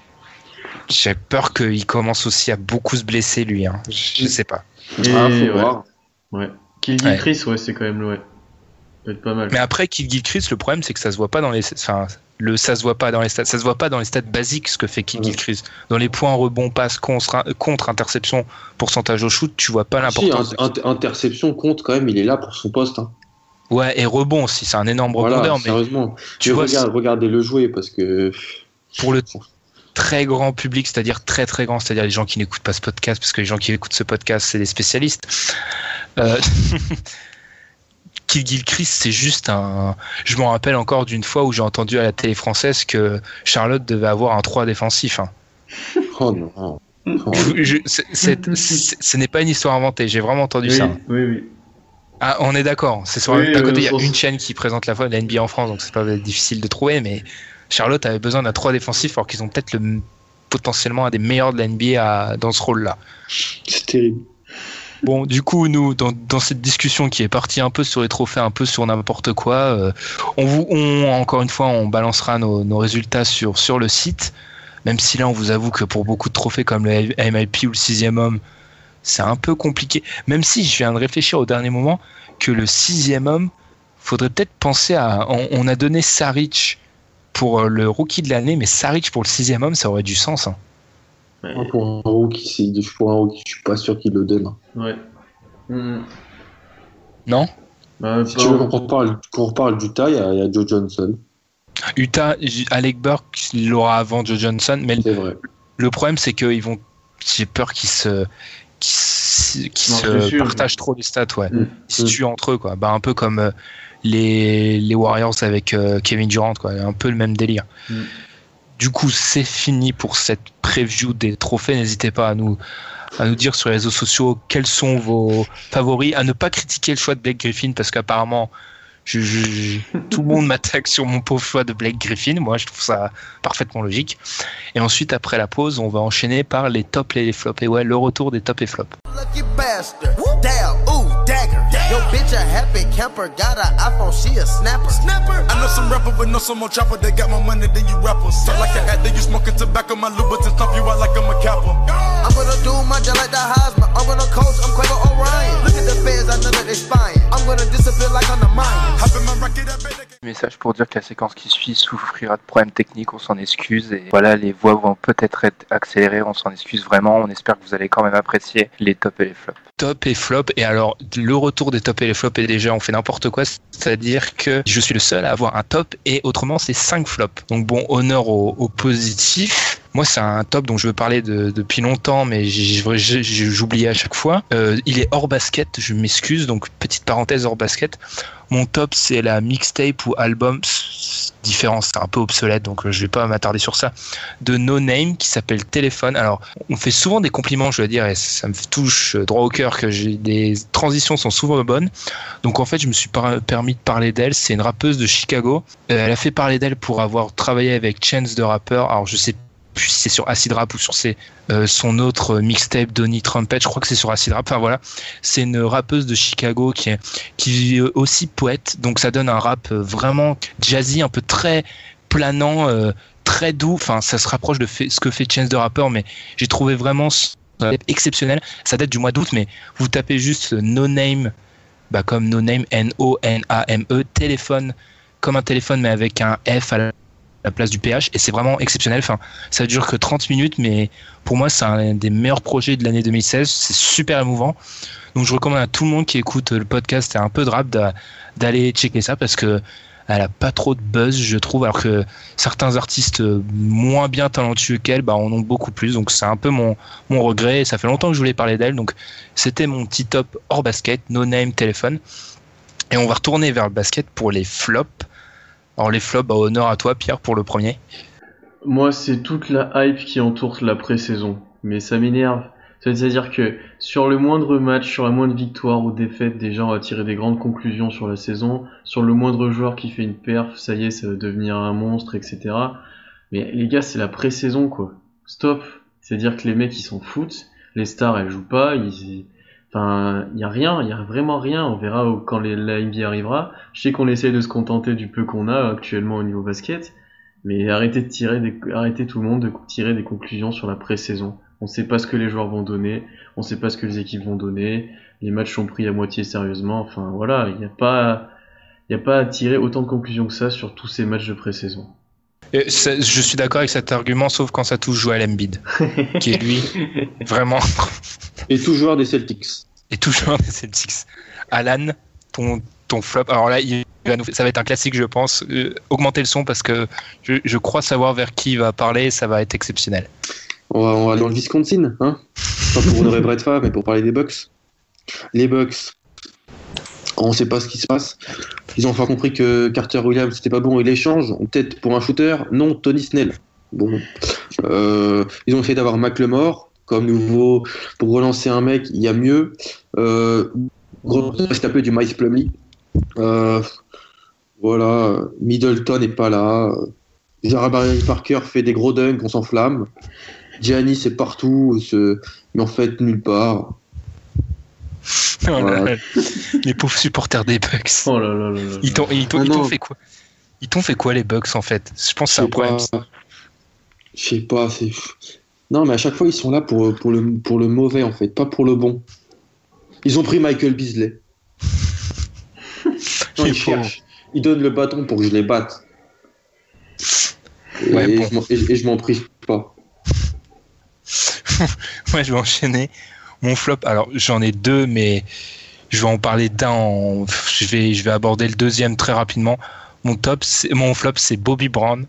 S1: j'ai peur qu'il commence aussi à beaucoup se blesser lui. hein. Je sais pas.
S2: Et,
S3: Ah, faut
S2: ouais.
S3: voir.
S2: Ouais. Kill
S1: Ouais.
S2: Chris, ouais, c'est quand même ouais. Ça peut être pas mal.
S1: Mais après, Kidd Gilchrist, le problème c'est que ça se voit pas dans les, enfin, le ça se voit pas dans les stats, ça se voit pas dans les stats basiques ce que fait
S3: Ouais.
S1: Gilchrist. Dans les points rebond, passe, contre, contre interception, pourcentage au shoot, tu vois pas
S3: Si,
S1: l'importance.
S3: int- interception compte quand même, il est là pour son poste. hein.
S1: Ouais, et rebond aussi, c'est un énorme
S3: Voilà,
S1: rebondeur, mais
S3: sérieusement.
S1: tu
S3: Mais
S1: vois,
S3: regarde, regardez le jouer parce que.
S1: pour le très grand public, c'est-à-dire très très grand, c'est-à-dire les gens qui n'écoutent pas ce podcast, parce que les gens qui écoutent ce podcast, c'est des spécialistes. Euh... Kill Gilchrist, c'est juste un. Je me rappelle encore d'une fois où j'ai entendu à la télé française que Charlotte devait avoir un 3 défensif. hein.
S3: Oh non. Oh.
S1: Je- ce n'est pas une histoire inventée, j'ai vraiment entendu
S2: oui,
S1: ça.
S2: oui, oui.
S1: Ah, on est d'accord. C'est sur
S2: Oui,
S1: d'un côté, il y a une chaîne qui présente la fois la NBA en France, donc c'est pas difficile de trouver, mais Charlotte avait besoin d'un 3 défensif alors qu'ils ont peut-être le potentiellement un des meilleurs de la NBA à- dans ce rôle-là.
S3: C'est terrible.
S1: Bon, du coup, nous, dans, dans cette discussion qui est partie un peu sur les trophées, un peu sur n'importe quoi, euh, on vous, on, encore une fois, on balancera nos, nos résultats sur, sur le site. Même si là, on vous avoue que pour beaucoup de trophées comme le MIP ou le sixième homme, c'est un peu compliqué. Même si je viens de réfléchir au dernier moment que le sixième homme, faudrait peut-être penser à. On, on a donné Saric pour euh, le rookie de l'année, mais Saric pour le sixième homme, ça aurait du sens. hein.
S2: Ouais.
S3: Moi, Pour un rookie, pour un rookie, je suis pas sûr qu'il le donne. hein.
S2: Ouais. Hmm.
S1: Non?
S2: Bah,
S3: Si
S2: pas-
S3: tu veux qu'on reparle, qu'on reparle d'Utah, il y, a- il y a Joe Johnson.
S1: Utah, Alec Burke l'aura avant Joe Johnson, mais le-
S3: C'est vrai.
S1: le problème c'est qu'ils vont. J'ai peur qu'ils se. qu'ils se, partagent trop les stats, ouais.
S2: Mm.
S1: Ils se tuent entre eux, quoi. Bah, un peu comme euh, les, les Warriors avec euh, Kevin Durant, quoi. Un peu le même délire.
S2: Mm.
S1: Du coup, c'est fini pour cette preview des trophées. N'hésitez pas à nous, à nous dire sur les réseaux sociaux quels sont vos favoris, à ne pas critiquer le choix de Blake Griffin parce qu'apparemment, je, je- je- tout le monde m'attaque sur mon pauvre choix de Blake Griffin. Moi, je trouve ça parfaitement logique. Et ensuite, après la pause, on va enchaîner par les tops et les flops. Et ouais, le retour des tops et flops.
S6: Lucky bastard. Damn. Yo, bitch, a happy camper. Got an iPhone, she a snapper. Snapper.
S5: I know some rapper, but know some more chopper. They got more money than you rappers. Talk like an actor, you smoking tobacco. My Louboutins stomp you out like I'm a capper.
S6: I'm gonna do my job like the Heisman. I'm gonna coach, I'm Quavo Orion. Look at the feds, I know that they spying. I'm gonna disappear like I'm the mine.
S5: Hop in my rocket, I bet they can-
S1: message pour dire que la séquence qui suit souffrira de problèmes techniques, on s'en excuse. Et voilà, les voix vont peut-être être accélérées, on s'en excuse vraiment. On espère que vous allez quand même apprécier les tops et les flops. Top et flop. Et alors, le retour des tops et les flops est déjà, on fait n'importe quoi. C'est-à-dire que je suis le seul à avoir un top et autrement, c'est 5 flops. Donc bon, honneur au, au positif. Moi, c'est un top dont je veux parler de, depuis longtemps, mais j'oubliais à chaque fois. Euh, il est hors basket, je m'excuse, donc petite parenthèse hors basket. Mon top, c'est la mixtape ou album, différent, c'est un peu obsolète, donc euh, je vais pas m'attarder sur ça, de No Name qui s'appelle Téléphone. Alors, on fait souvent des compliments, je dois dire, et ça me touche droit au cœur que j'ai des transitions sont souvent bonnes. Donc en fait, je me suis permis de parler d'elle. C'est une rappeuse de Chicago. Euh, elle a fait parler d'elle pour avoir travaillé avec Chance de rappeur. Alors je sais puis c'est sur Acid Rap ou sur euh, son autre mixtape Donny Trumpet, je crois que c'est sur Acid Rap. Enfin voilà, c'est une rappeuse de Chicago qui est est aussi poète, donc ça donne un rap euh, vraiment jazzy, un peu très planant, euh, très doux. Enfin, ça se rapproche de ce que fait Chance de Rapper, mais j'ai trouvé vraiment exceptionnel. Ça date du mois d'août, mais vous tapez juste No Name, bah comme No Name N O N A M E téléphone comme un téléphone mais avec un F à la la place du PH et c'est vraiment exceptionnel. Enfin, ça dure que 30 minutes, mais pour moi, c'est un des meilleurs projets de l'année 2016. C'est super émouvant. Donc, je recommande à tout le monde qui écoute le podcast et un peu de rap d'aller checker ça parce que elle a pas trop de buzz, je trouve, alors que certains artistes moins bien talentueux qu'elle, bah, en ont beaucoup plus. Donc, c'est un peu mon, mon regret. ça fait longtemps que je voulais parler d'elle. Donc, c'était mon petit top hors basket, no name téléphone. Et on va retourner vers le basket pour les flops. Alors les flops, bah, honneur à toi Pierre pour le premier.
S2: Moi c'est toute la hype qui entoure la pré-saison. Mais ça m'énerve. C'est-à-dire que sur le moindre match, sur la moindre victoire ou défaite, des gens vont tirer des grandes conclusions sur la saison. Sur le moindre joueur qui fait une perf, ça y est, ça va devenir un monstre, etc. Mais les gars, c'est la pré-saison quoi. Stop. C'est-à-dire que les mecs ils s'en foutent. Les stars elles jouent pas. Ils, Enfin, il y a rien, il y a vraiment rien. On verra quand les, la NBA arrivera. Je sais qu'on essaie de se contenter du peu qu'on a actuellement au niveau basket, mais arrêtez de tirer, des, arrêtez tout le monde de tirer des conclusions sur la pré-saison. On sait pas ce que les joueurs vont donner, on sait pas ce que les équipes vont donner. Les matchs sont pris à moitié sérieusement. Enfin voilà, il n'y a pas, il a pas à tirer autant de conclusions que ça sur tous ces matchs de pré-saison.
S1: Je suis d'accord avec cet argument, sauf quand ça touche Joel Embiid, qui est lui vraiment.
S7: Et tout joueur des Celtics.
S1: Et tout joueur des Celtics. Alan, ton, ton flop. Alors là, il va nous... ça va être un classique, je pense. Euh, augmenter le son parce que je, je, crois savoir vers qui il va parler. Ça va être exceptionnel.
S7: On va, on va dans le Wisconsin, hein Pas pour honorer Brett Favre, mais pour parler des Bucks. Les Bucks, on ne sait pas ce qui se passe. Ils ont enfin compris que Carter Williams c'était pas bon et l'échange. Peut-être pour un shooter, non, Tony Snell. Euh, ils ont essayé d'avoir McLemore comme nouveau pour relancer un mec. Il y a mieux. Euh, c'est un peu du Miles Plumley. Euh, voilà, Middleton n'est pas là. Jarabari Parker fait des gros dunks, on s'enflamme. Gianni c'est partout, mais en fait nulle part.
S1: les pauvres supporters des Bucks.
S2: Oh là là là
S1: ils t'ont ah fait quoi? Ils t'ont fait quoi les Bucks en fait? Je pense que c'est un problème.
S7: Je sais pas, c'est. Non, mais à chaque fois ils sont là pour, pour, le, pour le mauvais en fait, pas pour le bon. Ils ont pris Michael Beasley. non, ils cherchent. Ils donnent le bâton pour que je les batte. Et, ouais, bon. et je m'en prie pas.
S1: Moi, je vais enchaîner. Mon flop, alors j'en ai deux, mais je vais en parler d'un. Je vais, je vais aborder le deuxième très rapidement. Mon top, mon flop, c'est Bobby Brown.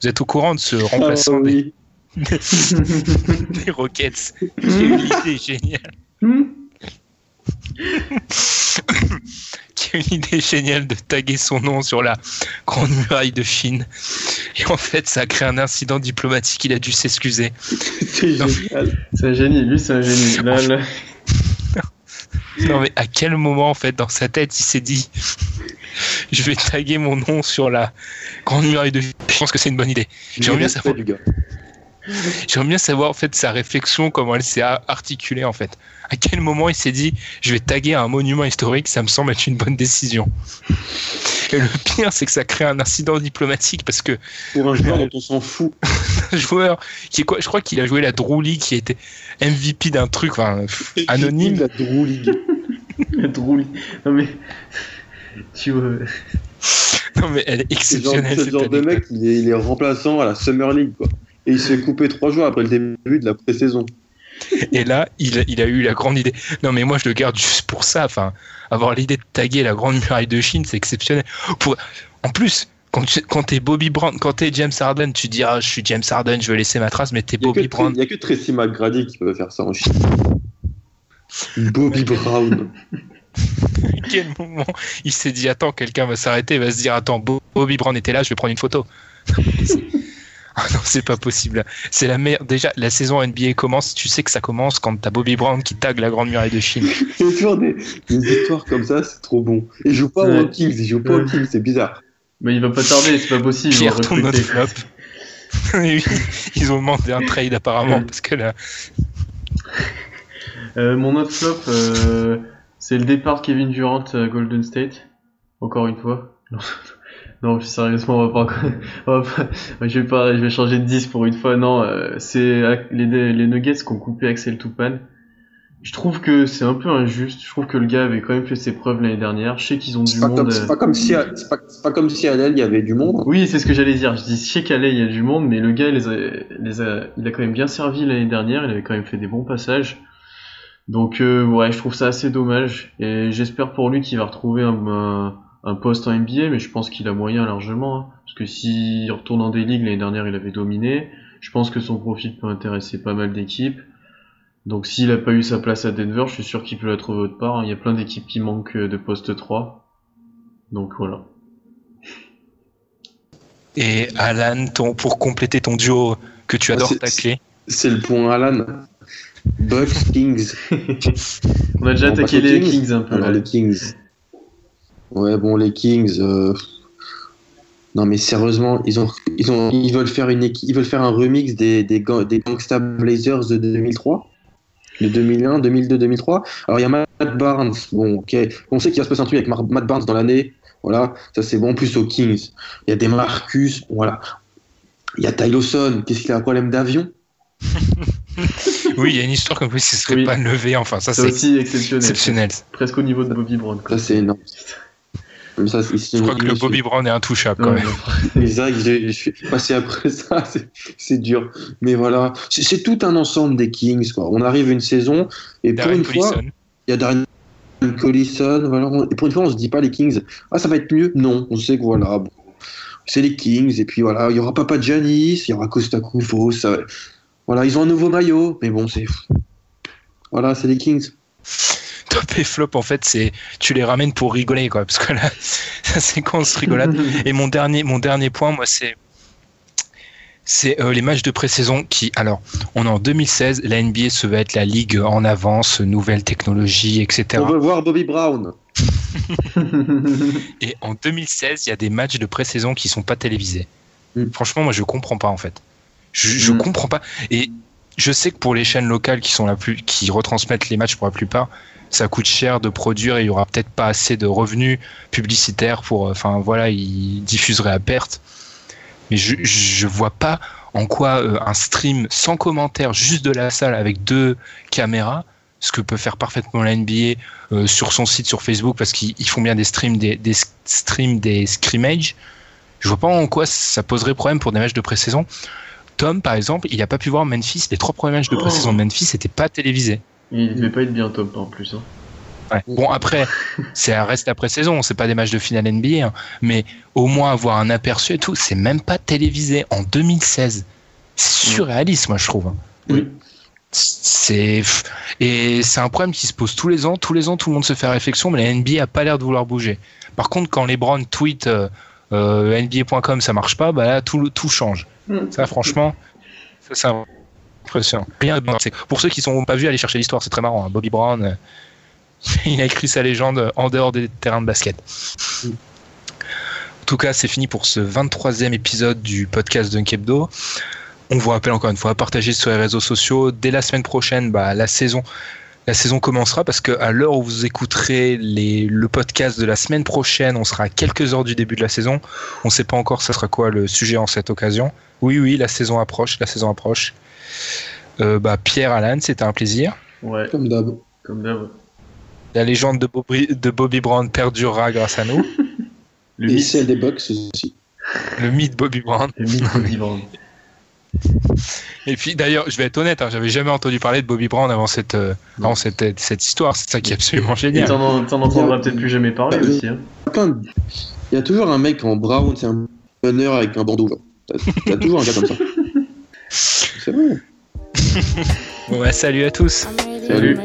S1: Vous êtes au courant de ce remplaçant ah, des... des Rockets J'ai une idée géniale. Qui a une idée géniale de taguer son nom sur la grande muraille de Chine. Et en fait, ça a créé un incident diplomatique. Il a dû s'excuser.
S2: c'est génial. C'est un génie. Lui, c'est un génie.
S1: non, mais à quel moment, en fait, dans sa tête, il s'est dit je vais taguer mon nom sur la grande muraille de Chine? Je pense que c'est une bonne idée. J'aimerais bien savoir. J'aimerais bien savoir en fait sa réflexion, comment elle s'est articulée en fait. À quel moment il s'est dit je vais taguer un monument historique, ça me semble être une bonne décision. Et le pire, c'est que ça crée un incident diplomatique parce que.
S7: Pour un joueur dont on s'en fout.
S1: un joueur qui est quoi Je crois qu'il a joué la Drew League, qui était MVP d'un truc enfin, anonyme.
S7: La Drew League.
S2: la Drew League. Non mais. Tu vois.
S1: Non, mais elle est
S3: genre,
S1: exceptionnelle.
S3: c'est le
S1: cette
S3: genre de mec, il est, il est remplaçant à la Summer League, quoi. Et il se fait couper trois jours après le début de la pré-saison.
S1: Et là, il, il a eu la grande idée. Non, mais moi, je le garde juste pour ça. Enfin, avoir l'idée de taguer la grande muraille de Chine, c'est exceptionnel. Pour... En plus, quand, tu, quand t'es Bobby Brown, quand t'es James Harden, tu dis ah, je suis James Harden, je veux laisser ma trace, mais
S3: n'y a,
S1: Bobby Brown.
S3: Il y a que Tracy McGrady qui peut faire ça en Chine. Bobby Brown.
S1: Quel moment il s'est dit attends, quelqu'un va s'arrêter, va se dire attends, Bo- Bobby Brown était là, je vais prendre une photo. Ah non, c'est pas possible. C'est la meilleure. Déjà, la saison NBA commence. Tu sais que ça commence quand t'as Bobby Brown qui tague la grande muraille de Chine.
S3: Il y a toujours des, des histoires comme ça, c'est trop bon. Il joue pas
S2: Ouais.
S3: aux Kings, il joue pas aux
S2: Ouais.
S3: Kings, c'est bizarre.
S2: Mais il va pas tarder, c'est pas possible.
S1: Pierre tourne notre flop. Oui, Ils ont demandé un trade apparemment
S2: Ouais.
S1: parce que là,
S2: Euh, mon autre flop, euh, c'est le départ de Kevin Durant à Golden State. Encore une fois. Non, plus sérieusement, on va pas, on va pas- je vais pas, je vais changer de 10 pour une fois. Non, euh, c'est les, les Nuggets qui ont coupé Axel Toupane. Je trouve que c'est un peu injuste. Je trouve que le gars avait quand même fait ses preuves l'année dernière. Je sais qu'ils ont du
S3: C'est pas,
S2: monde.
S3: comme,
S2: euh,
S3: c'est pas comme si c'est pas, c'est pas comme si à l'aile il y avait du monde.
S2: Oui, c'est ce que j'allais dire. Je dis, je sais qu'à LA, il y a du monde, mais le gars, il les a, les a- il a quand même bien servi l'année dernière. Il avait quand même fait des bons passages. Donc, euh, ouais, je trouve ça assez dommage. Et j'espère pour lui qu'il va retrouver un, un, un poste en NBA, mais je pense qu'il a moyen largement. hein. parce que s'il retourne en D-League, l'année dernière, il avait dominé. Je pense que son profil peut intéresser pas mal d'équipes. Donc, s'il a pas eu sa place à Denver, je suis sûr qu'il peut la trouver autre part. hein. Il y a plein d'équipes qui manquent euh, de poste 3. Donc, voilà.
S1: et Alan, ton, pour compléter ton duo que tu
S3: Ah,
S1: adores
S3: c'est-
S1: tacler.
S3: C'est le point Alan. Bucks, Kings.
S2: On a déjà
S3: passe
S2: attaqué les
S3: Kings
S2: Kings un peu.
S3: Alors
S2: là.
S3: les Kings. Ouais, bon, les Kings. euh, Non, mais sérieusement, ils ont, ils ont, ils veulent faire une, équi- ils veulent faire un remix des, des, des Gangsta Blazers de 2003, de 2001, 2002, 2003. Alors il y a Matt Barnes. Bon, ok, on sait qu'il va se passer un truc avec Mar- Matt Barnes dans l'année. Voilà, ça c'est bon. En plus aux Kings, il y a des Marcus. Voilà. Il y a Ty Lawson. Qu'est-ce qu'il a un problème d'avion?
S1: Oui, il y a une histoire comme quoi il ne serait
S2: Oui.
S1: pas levé. Enfin, ça
S2: C'est
S1: c'est
S2: aussi exceptionnel.
S1: exceptionnel.
S2: Presque au niveau de Bobby Brown. quoi.
S3: Ça c'est énorme. Ça,
S1: Je crois que le Bobby Brown est intouchable quand même.
S3: J'ai- je suis passé après ça, c'est- dur. Mais voilà, c'est tout un ensemble des Kings. Quoi. On arrive une saison et pour
S1: Darren
S3: une fois, il y a Darren Collison. Voilà, on- et pour une fois, on se dit pas les Kings. Ah, ça va être mieux? Non, on sait que voilà, bon, c'est les Kings. Et puis voilà, il y aura Papa Giannis, il y aura Costa Kufo. Ça... Voilà, ils ont un nouveau maillot. Mais bon, c'est voilà, c'est les Kings.
S1: Top et flop, en fait, c'est tu les ramènes pour rigoler, quoi. Parce que là, ça c'est quand on se rigolade. Et mon dernier, mon dernier point, moi, c'est c'est euh, les matchs de pré-saison qui, alors, on est en 2016, la NBA se va être la ligue en avance, nouvelles technologies, etc.
S3: On veut voir Bobby Brown.
S1: Et en 2016, il y a des matchs de pré-saison qui sont pas télévisés.
S3: Mm.
S1: Franchement, moi, je comprends pas en fait. Je, je
S2: Mm.
S1: comprends pas. Et je sais que pour les chaînes locales qui sont la plus, qui retransmettent les matchs pour la plupart, ça coûte cher de produire et il y aura peut-être pas assez de revenus publicitaires pour, euh, enfin voilà, ils diffuseraient à perte. Mais je, je vois pas en quoi euh, un stream sans commentaire, juste de la salle avec deux caméras, ce que peut faire parfaitement la NBA euh, sur son site sur Facebook parce qu'ils ils font bien des streams, des, des streams, des scrimmages. Je vois pas en quoi ça poserait problème pour des matchs de pré-saison. Tom, par exemple, il a pas pu voir Memphis. Les trois premiers matchs de pré-saison de Memphis n'étaient pas télévisés.
S2: Il devait pas être bien top en plus. Hein.
S1: Ouais. Bon après, c'est reste la pré-saison, c'est pas des matchs de finale NBA, hein. mais au moins avoir un aperçu et tout, c'est même pas télévisé en 2016. C'est surréaliste, moi je trouve. hein.
S2: Oui.
S1: C'est et c'est un problème qui se pose tous les ans. Tous les ans, tout le monde se fait réflexion, mais la NBA a pas l'air de vouloir bouger. Par contre, quand LeBron tweet euh, euh, NBA.com ça marche pas, bah là tout tout change. Ça, franchement, ça, c'est Rien Pour ceux qui sont pas vus, allez chercher l'histoire, c'est très marrant. hein. Bobby Brown, euh, il a écrit sa légende en dehors des terrains de basket. En tout cas, c'est fini pour ce 23e épisode du podcast Dunk Hebdo. On vous rappelle encore une fois, partagez sur les réseaux sociaux. Dès la semaine prochaine, bah, la saison. La saison commencera parce que à l'heure où vous écouterez les, le podcast de la semaine prochaine, on sera à quelques heures du début de la saison. On ne sait pas encore ça sera quoi le sujet en cette occasion. Oui, oui, la saison approche, la saison approche. Euh, bah, Pierre Alan, c'était un plaisir.
S2: Ouais,
S3: Comme d'hab.
S2: comme d'hab.
S1: La légende de Bobby, de Bobby Brown perdurera grâce à nous.
S2: Le
S7: Et
S2: mythe,
S7: celle des Bucks aussi.
S1: Le mythe Bobby Brown.
S2: le mythe Bobby Brown.
S1: Et puis d'ailleurs, je vais être honnête, hein, j'avais jamais entendu parler de Bobby Brown avant cette, euh, avant cette, cette histoire. C'est ça qui est absolument
S2: Et
S1: génial.
S2: t'en t'en entendras peut-être plus jamais parler
S7: Bah,
S2: aussi. Hein.
S7: Il y a toujours un mec en brown, c'est un meneur avec un bandeau. genre. T'as t'as toujours un gars comme ça. C'est vrai.
S1: Bon, bah, salut à tous.
S2: Salut.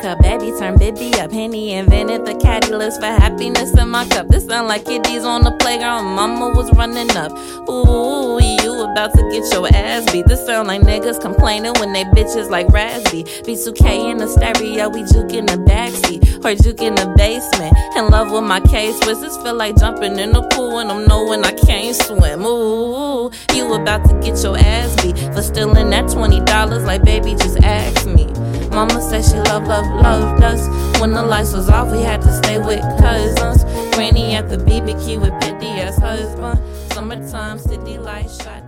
S8: Cup. Baby turn Bibby up. Henny invented the catalyst for happiness in my cup. This sound like kiddies on the playground. Mama was running up. Ooh, you about to get your ass beat. This sound like niggas complaining when they bitches like Razzie. B2K in the stereo, we juke in the backseat. Or juke in the basement. In love with my case this feel like jumping in the pool and I'm knowing I can't swim. Ooh, you about to get your ass beat for stealing that $20 like baby just ask me. Mama said she love, love, loved us. When the lights was off, we had to stay with cousins. Granny at the BBQ with petty ass husband. Summertime, city lights, shot